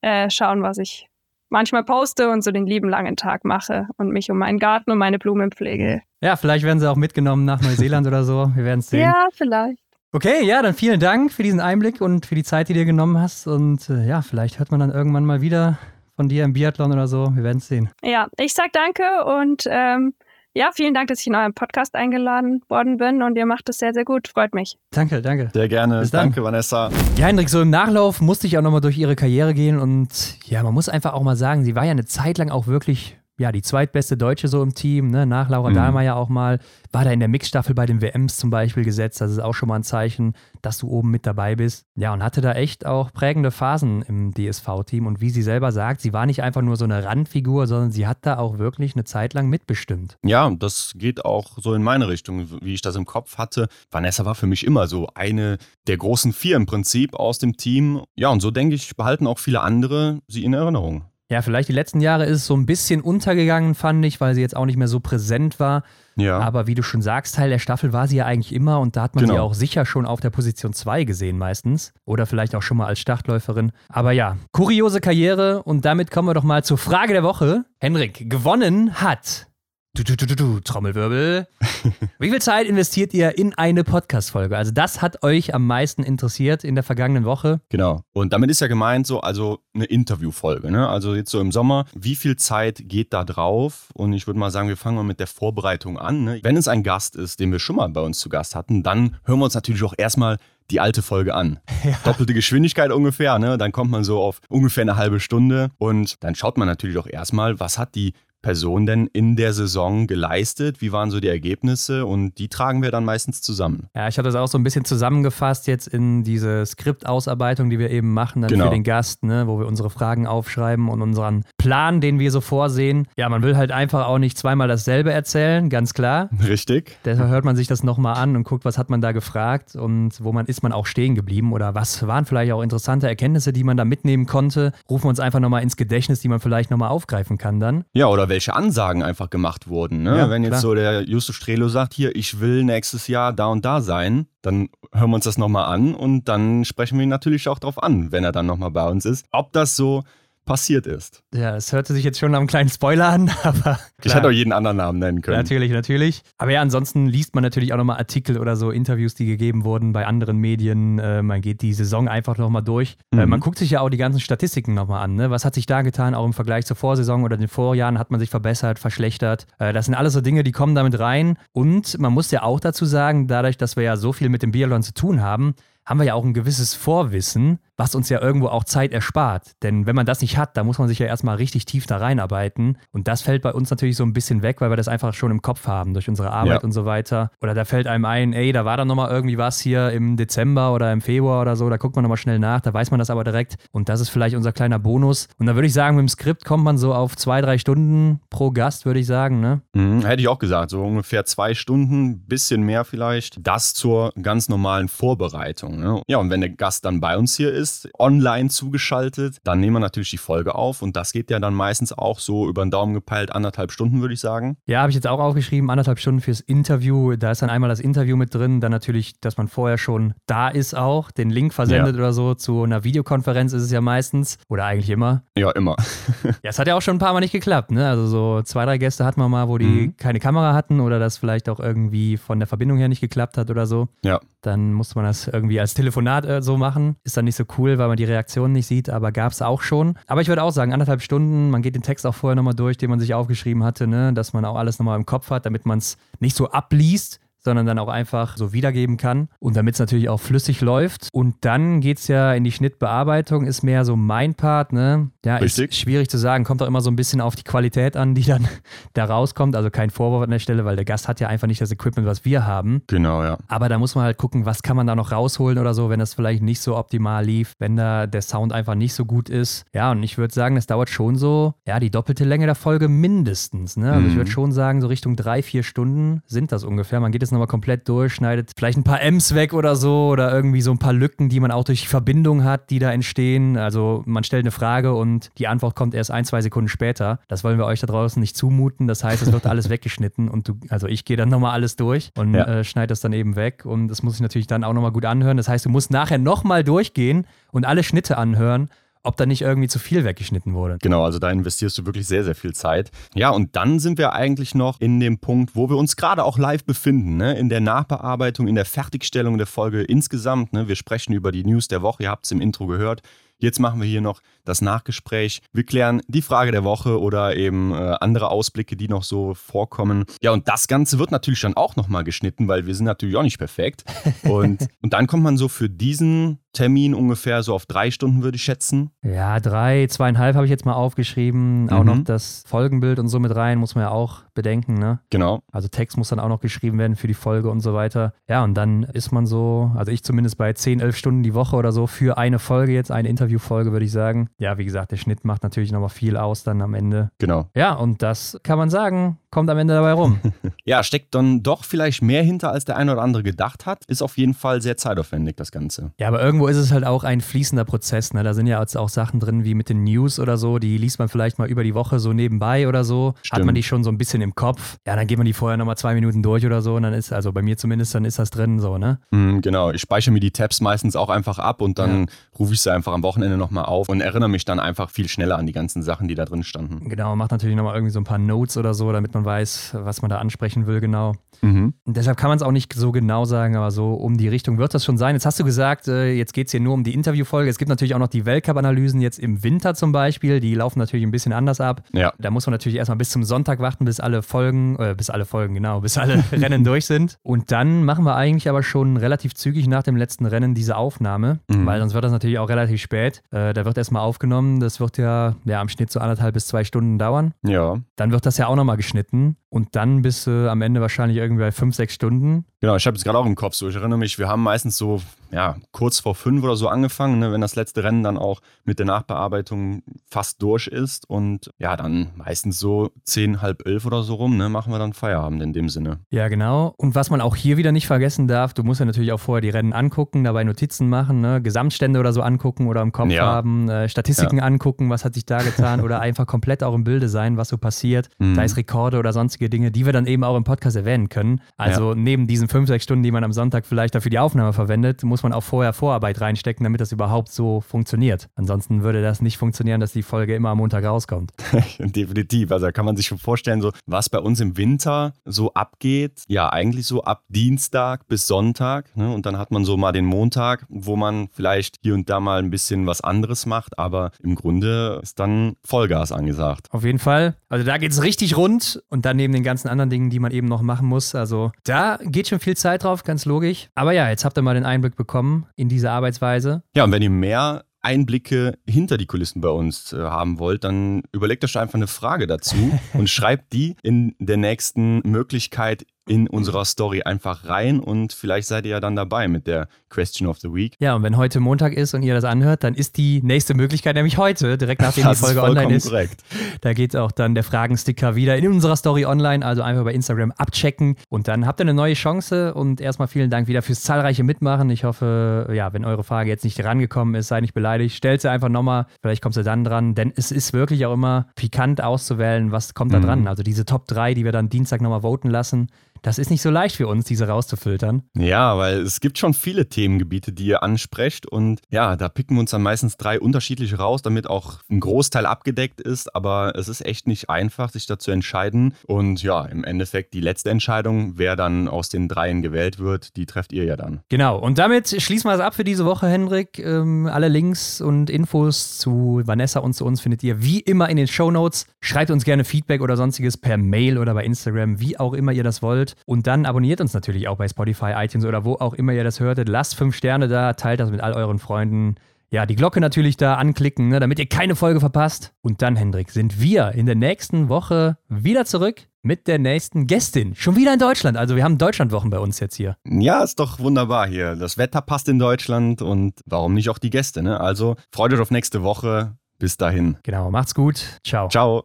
äh, schauen, was ich manchmal poste und so den lieben langen Tag mache und mich um meinen Garten und meine Blumen pflege. Ja, vielleicht werden sie auch mitgenommen nach Neuseeland oder so. Wir werden es sehen. Ja, vielleicht. Okay, ja, dann vielen Dank für diesen Einblick und für die Zeit, die du dir genommen hast. Und äh, ja, vielleicht hört man dann irgendwann mal wieder von dir im Biathlon oder so. Wir werden es sehen. Ja, ich sag danke und ähm, ja, vielen Dank, dass ich in eurem Podcast eingeladen worden bin und ihr macht es sehr, sehr gut. Freut mich. Danke, danke. Sehr gerne. Danke, Vanessa. Ja, Hendrik, so im Nachlauf musste ich auch nochmal durch ihre Karriere gehen und ja, man muss einfach auch mal sagen, sie war ja eine Zeit lang auch wirklich ja, die zweitbeste Deutsche so im Team, ne? nach Laura mhm. Dahlmeier auch mal, war da in der Mixstaffel bei den WMs zum Beispiel gesetzt. Das ist auch schon mal ein Zeichen, dass du oben mit dabei bist. Ja, und hatte da echt auch prägende Phasen im DSV-Team. Und wie sie selber sagt, sie war nicht einfach nur so eine Randfigur, sondern sie hat da auch wirklich eine Zeit lang mitbestimmt. Ja, das geht auch so in meine Richtung, wie ich das im Kopf hatte. Vanessa war für mich immer so eine der großen vier im Prinzip aus dem Team. Ja, und so denke ich, behalten auch viele andere sie in Erinnerung. Ja, vielleicht die letzten Jahre ist es so ein bisschen untergegangen, fand ich, weil sie jetzt auch nicht mehr so präsent war. Ja. Aber wie du schon sagst, Teil der Staffel war sie ja eigentlich immer und da hat man genau. sie auch sicher schon auf der Position 2 gesehen meistens. Oder vielleicht auch schon mal als Startläuferin. Aber ja, kuriose Karriere und damit kommen wir doch mal zur Frage der Woche. Henrik, gewonnen hat Du, du, du, du, Trommelwirbel. Wie viel Zeit investiert ihr in eine Podcast-Folge? Also, das hat euch am meisten interessiert in der vergangenen Woche. Genau. Und damit ist ja gemeint, so, also eine Interviewfolge. Ne? Also, jetzt so im Sommer, wie viel Zeit geht da drauf? Und ich würde mal sagen, wir fangen mal mit der Vorbereitung an. Ne? Wenn es ein Gast ist, den wir schon mal bei uns zu Gast hatten, dann hören wir uns natürlich auch erstmal die alte Folge an. Ja. Doppelte Geschwindigkeit ungefähr, ne? Dann kommt man so auf ungefähr eine halbe Stunde und dann schaut man natürlich auch erstmal, was hat die Person denn in der Saison geleistet? Wie waren so die Ergebnisse? Und die tragen wir dann meistens zusammen. Ja, ich habe das auch so ein bisschen zusammengefasst jetzt in diese Skriptausarbeitung, die wir eben machen, dann genau. für den Gast, ne, wo wir unsere Fragen aufschreiben und unseren Plan, den wir so vorsehen. Ja, man will halt einfach auch nicht zweimal dasselbe erzählen, ganz klar. Richtig. Deshalb hört man sich das nochmal an und guckt, was hat man da gefragt und wo man ist man auch stehen geblieben oder was waren vielleicht auch interessante Erkenntnisse, die man da mitnehmen konnte. Rufen wir uns einfach nochmal ins Gedächtnis, die man vielleicht nochmal aufgreifen kann dann. Ja, oder welche Ansagen einfach gemacht wurden. Ne? Ja, Wenn jetzt klar. so der Justus Strelo sagt, hier, ich will nächstes Jahr da und da sein, dann hören wir uns das nochmal an und dann sprechen wir ihn natürlich auch drauf an, wenn er dann nochmal bei uns ist. Ob das so passiert ist. Ja, es hörte sich jetzt schon einem kleinen Spoiler an, aber. Ich hätte auch jeden anderen Namen nennen können. Natürlich, natürlich. Aber ja, ansonsten liest man natürlich auch nochmal Artikel oder so, Interviews, die gegeben wurden bei anderen Medien. Äh, man geht die Saison einfach nochmal durch. Äh, mhm. Äh, man guckt sich ja auch die ganzen Statistiken nochmal an. Ne? Was hat sich da getan, auch im Vergleich zur Vorsaison oder den Vorjahren? Hat man sich verbessert, verschlechtert? Äh, das sind alles so Dinge, die kommen damit rein. Und man muss ja auch dazu sagen, dadurch, dass wir ja so viel mit dem Biathlon zu tun haben, haben wir ja auch ein gewisses Vorwissen, was uns ja irgendwo auch Zeit erspart. Denn wenn man das nicht hat, da muss man sich ja erstmal richtig tief da reinarbeiten. Und das fällt bei uns natürlich so ein bisschen weg, weil wir das einfach schon im Kopf haben durch unsere Arbeit ja. und so weiter. Oder da fällt einem ein, ey, da war dann nochmal irgendwie was hier im Dezember oder im Februar oder so, da guckt man nochmal schnell nach, da weiß man das aber direkt. Und das ist vielleicht unser kleiner Bonus. Und da würde ich sagen, mit dem Skript kommt man so auf zwei, drei Stunden pro Gast, würde ich sagen. Ne? Mhm, hätte ich auch gesagt, so ungefähr zwei Stunden, bisschen mehr vielleicht. Das zur ganz normalen Vorbereitung. Ne? Ja, und wenn der Gast dann bei uns hier ist, online zugeschaltet, dann nehmen wir natürlich die Folge auf und das geht ja dann meistens auch so über den Daumen gepeilt, anderthalb Stunden, würde ich sagen. Ja, habe ich jetzt auch aufgeschrieben, anderthalb Stunden fürs Interview. Da ist dann einmal das Interview mit drin, dann natürlich, dass man vorher schon da ist auch, den Link versendet ja. oder so. Zu einer Videokonferenz ist es ja meistens oder eigentlich immer. Ja, immer. ja, es hat ja auch schon ein paar Mal nicht geklappt, ne? Also so zwei, drei Gäste hatten wir mal, wo die mhm. keine Kamera hatten oder das vielleicht auch irgendwie von der Verbindung her nicht geklappt hat oder so. Ja. Dann musste man das irgendwie als Telefonat äh, so machen. Ist dann nicht so cool, weil man die Reaktion nicht sieht, aber gab es auch schon. Aber ich würde auch sagen, anderthalb Stunden, man geht den Text auch vorher nochmal durch, den man sich aufgeschrieben hatte, ne? dass man auch alles nochmal im Kopf hat, damit man es nicht so abliest, sondern dann auch einfach so wiedergeben kann und damit es natürlich auch flüssig läuft. Und dann geht es ja in die Schnittbearbeitung, ist mehr so mein Part, ne? Ja, Richtig. ist schwierig zu sagen, kommt auch immer so ein bisschen auf die Qualität an, die dann da rauskommt. Also kein Vorwurf an der Stelle, weil der Gast hat ja einfach nicht das Equipment, was wir haben. Genau, ja. Aber da muss man halt gucken, was kann man da noch rausholen oder so, wenn das vielleicht nicht so optimal lief, wenn da der Sound einfach nicht so gut ist. Ja, und ich würde sagen, das dauert schon so, ja, die doppelte Länge der Folge mindestens, ne? Also mhm. ich würde schon sagen, so Richtung drei, vier Stunden sind das ungefähr. Man geht jetzt nochmal komplett durch, schneidet vielleicht ein paar M's weg oder so oder irgendwie so ein paar Lücken, die man auch durch die Verbindung hat, die da entstehen. Also man stellt eine Frage und die Antwort kommt erst ein, zwei Sekunden später. Das wollen wir euch da draußen nicht zumuten. Das heißt, es wird alles weggeschnitten und du, also ich gehe dann nochmal alles durch und ja. äh, schneide das dann eben weg und das muss ich natürlich dann auch nochmal gut anhören. Das heißt, du musst nachher nochmal durchgehen und alle Schnitte anhören ob da nicht irgendwie zu viel weggeschnitten wurde. Genau, also da investierst du wirklich sehr, sehr viel Zeit. Ja, und dann sind wir eigentlich noch in dem Punkt, wo wir uns gerade auch live befinden, ne? in der Nachbearbeitung, in der Fertigstellung der Folge insgesamt. Ne? Wir sprechen über die News der Woche, ihr habt es im Intro gehört. Jetzt machen wir hier noch das Nachgespräch. Wir klären die Frage der Woche oder eben äh, andere Ausblicke, die noch so vorkommen. Ja, und das Ganze wird natürlich dann auch nochmal geschnitten, weil wir sind natürlich auch nicht perfekt. Und, und dann kommt man so für diesen Termin ungefähr so auf drei Stunden, würde ich schätzen. Ja, drei, zweieinhalb habe ich jetzt mal aufgeschrieben. Mhm. Auch noch das Folgenbild und so mit rein, muss man ja auch bedenken, ne? Genau. Also Text muss dann auch noch geschrieben werden für die Folge und so weiter. Ja, und dann ist man so, also ich zumindest bei zehn, elf Stunden die Woche oder so für eine Folge jetzt, eine Interviewfolge, würde ich sagen. Ja, wie gesagt, der Schnitt macht natürlich nochmal viel aus dann am Ende. Genau. Ja, und das kann man sagen, kommt am Ende dabei rum. ja, steckt dann doch vielleicht mehr hinter, als der eine oder andere gedacht hat. Ist auf jeden Fall sehr zeitaufwendig, das Ganze. Ja, aber irgendwo ist es halt auch ein fließender Prozess. Ne? Da sind ja jetzt auch Sachen drin wie mit den News oder so, die liest man vielleicht mal über die Woche so nebenbei oder so. Stimmt. Hat man die schon so ein bisschen im Kopf. Ja, dann geht man die vorher nochmal zwei Minuten durch oder so und dann ist, also bei mir zumindest, dann ist das drin so, ne? Mm, genau, ich speichere mir die Tabs meistens auch einfach ab und dann ja. rufe ich sie einfach am Wochenende nochmal auf und erinnere mich dann einfach viel schneller an die ganzen Sachen, die da drin standen. Genau, macht natürlich nochmal irgendwie so ein paar Notes oder so, damit man weiß, was man da ansprechen will, genau. Mhm. deshalb kann man es auch nicht so genau sagen, aber so um die Richtung wird das schon sein. Jetzt hast du gesagt, äh, jetzt geht es hier nur um die Interviewfolge. Es gibt natürlich auch noch die Weltcup-Analysen jetzt im Winter zum Beispiel. Die laufen natürlich ein bisschen anders ab. Ja. Da muss man natürlich erstmal bis zum Sonntag warten, bis alle Folgen, äh, bis alle Folgen, genau, bis alle Rennen durch sind. Und dann machen wir eigentlich aber schon relativ zügig nach dem letzten Rennen diese Aufnahme, mhm. weil sonst wird das natürlich auch relativ spät. Äh, da wird erstmal aufgenommen. Das wird ja, ja am Schnitt so anderthalb bis zwei Stunden dauern. Ja. Dann wird das ja auch nochmal geschnitten. Und dann bist du am Ende wahrscheinlich irgendwie bei fünf, sechs Stunden. Genau, ich habe jetzt gerade auch im Kopf so. Ich erinnere mich, wir haben meistens so ja, kurz vor fünf oder so angefangen, ne, wenn das letzte Rennen dann auch mit der Nachbearbeitung fast durch ist. Und ja, dann meistens so zehn, halb elf oder so rum, ne, machen wir dann Feierabend in dem Sinne. Ja, genau. Und was man auch hier wieder nicht vergessen darf, du musst ja natürlich auch vorher die Rennen angucken, dabei Notizen machen, ne, Gesamtstände oder so angucken oder im Kopf ja. haben, äh, Statistiken ja. angucken, was hat sich da getan oder einfach komplett auch im Bilde sein, was so passiert, mhm. sei es Rekorde oder sonst lustige Dinge, die wir dann eben auch im Podcast erwähnen können. Also ja. neben diesen fünf, sechs Stunden, die man am Sonntag vielleicht dafür die Aufnahme verwendet, muss man auch vorher Vorarbeit reinstecken, damit das überhaupt so funktioniert. Ansonsten würde das nicht funktionieren, dass die Folge immer am Montag rauskommt. Definitiv. Also da kann man sich schon vorstellen, so was bei uns im Winter so abgeht. Ja, eigentlich so ab Dienstag bis Sonntag. Ne? Und dann hat man so mal den Montag, wo man vielleicht hier und da mal ein bisschen was anderes macht. Aber im Grunde ist dann Vollgas angesagt. Auf jeden Fall. Also da geht es richtig rund. Und dann neben den ganzen anderen Dingen, die man eben noch machen muss. Also da geht schon viel Zeit drauf, ganz logisch. Aber ja, jetzt habt ihr mal den Einblick bekommen in diese Arbeitsweise. Ja, und wenn ihr mehr Einblicke hinter die Kulissen bei uns äh, haben wollt, dann überlegt euch einfach eine Frage dazu und schreibt die in der nächsten Möglichkeit in unserer Story einfach rein und vielleicht seid ihr ja dann dabei mit der Question of the Week. Ja, und wenn heute Montag ist und ihr das anhört, dann ist die nächste Möglichkeit nämlich heute, direkt nachdem das die Folge ist online ist. Korrekt. Da geht auch dann der Fragensticker wieder in unserer Story online, also einfach bei Instagram abchecken und dann habt ihr eine neue Chance und erstmal vielen Dank wieder fürs zahlreiche Mitmachen. Ich hoffe, ja, wenn eure Frage jetzt nicht rangekommen ist, seid nicht beleidigt, stellt sie einfach nochmal, vielleicht kommt sie dann dran, denn es ist wirklich auch immer pikant auszuwählen, was kommt da mhm. dran. Also diese Top 3, die wir dann Dienstag nochmal voten lassen, das ist nicht so leicht für uns, diese rauszufiltern. Ja, weil es gibt schon viele Themengebiete, die ihr ansprecht und ja, da picken wir uns dann meistens drei unterschiedliche raus, damit auch ein Großteil abgedeckt ist, aber es ist echt nicht einfach, sich da zu entscheiden und ja, im Endeffekt die letzte Entscheidung, wer dann aus den dreien gewählt wird, die trefft ihr ja dann. Genau, und damit schließen wir es ab für diese Woche, Hendrik. Ähm, alle Links und Infos zu Vanessa und zu uns findet ihr wie immer in den Show Notes. Schreibt uns gerne Feedback oder sonstiges per Mail oder bei Instagram, wie auch immer ihr das wollt wollt. Und dann abonniert uns natürlich auch bei Spotify, iTunes oder wo auch immer ihr das hörtet. Lasst fünf Sterne da, teilt das mit all euren Freunden. Ja, die Glocke natürlich da anklicken, ne, damit ihr keine Folge verpasst. Und dann, Hendrik, sind wir in der nächsten Woche wieder zurück mit der nächsten Gästin. Schon wieder in Deutschland. Also wir haben Deutschlandwochen bei uns jetzt hier. Ja, ist doch wunderbar hier. Das Wetter passt in Deutschland und warum nicht auch die Gäste, ne? Also freut euch auf nächste Woche. Bis dahin. Genau, macht's gut. Ciao. Ciao.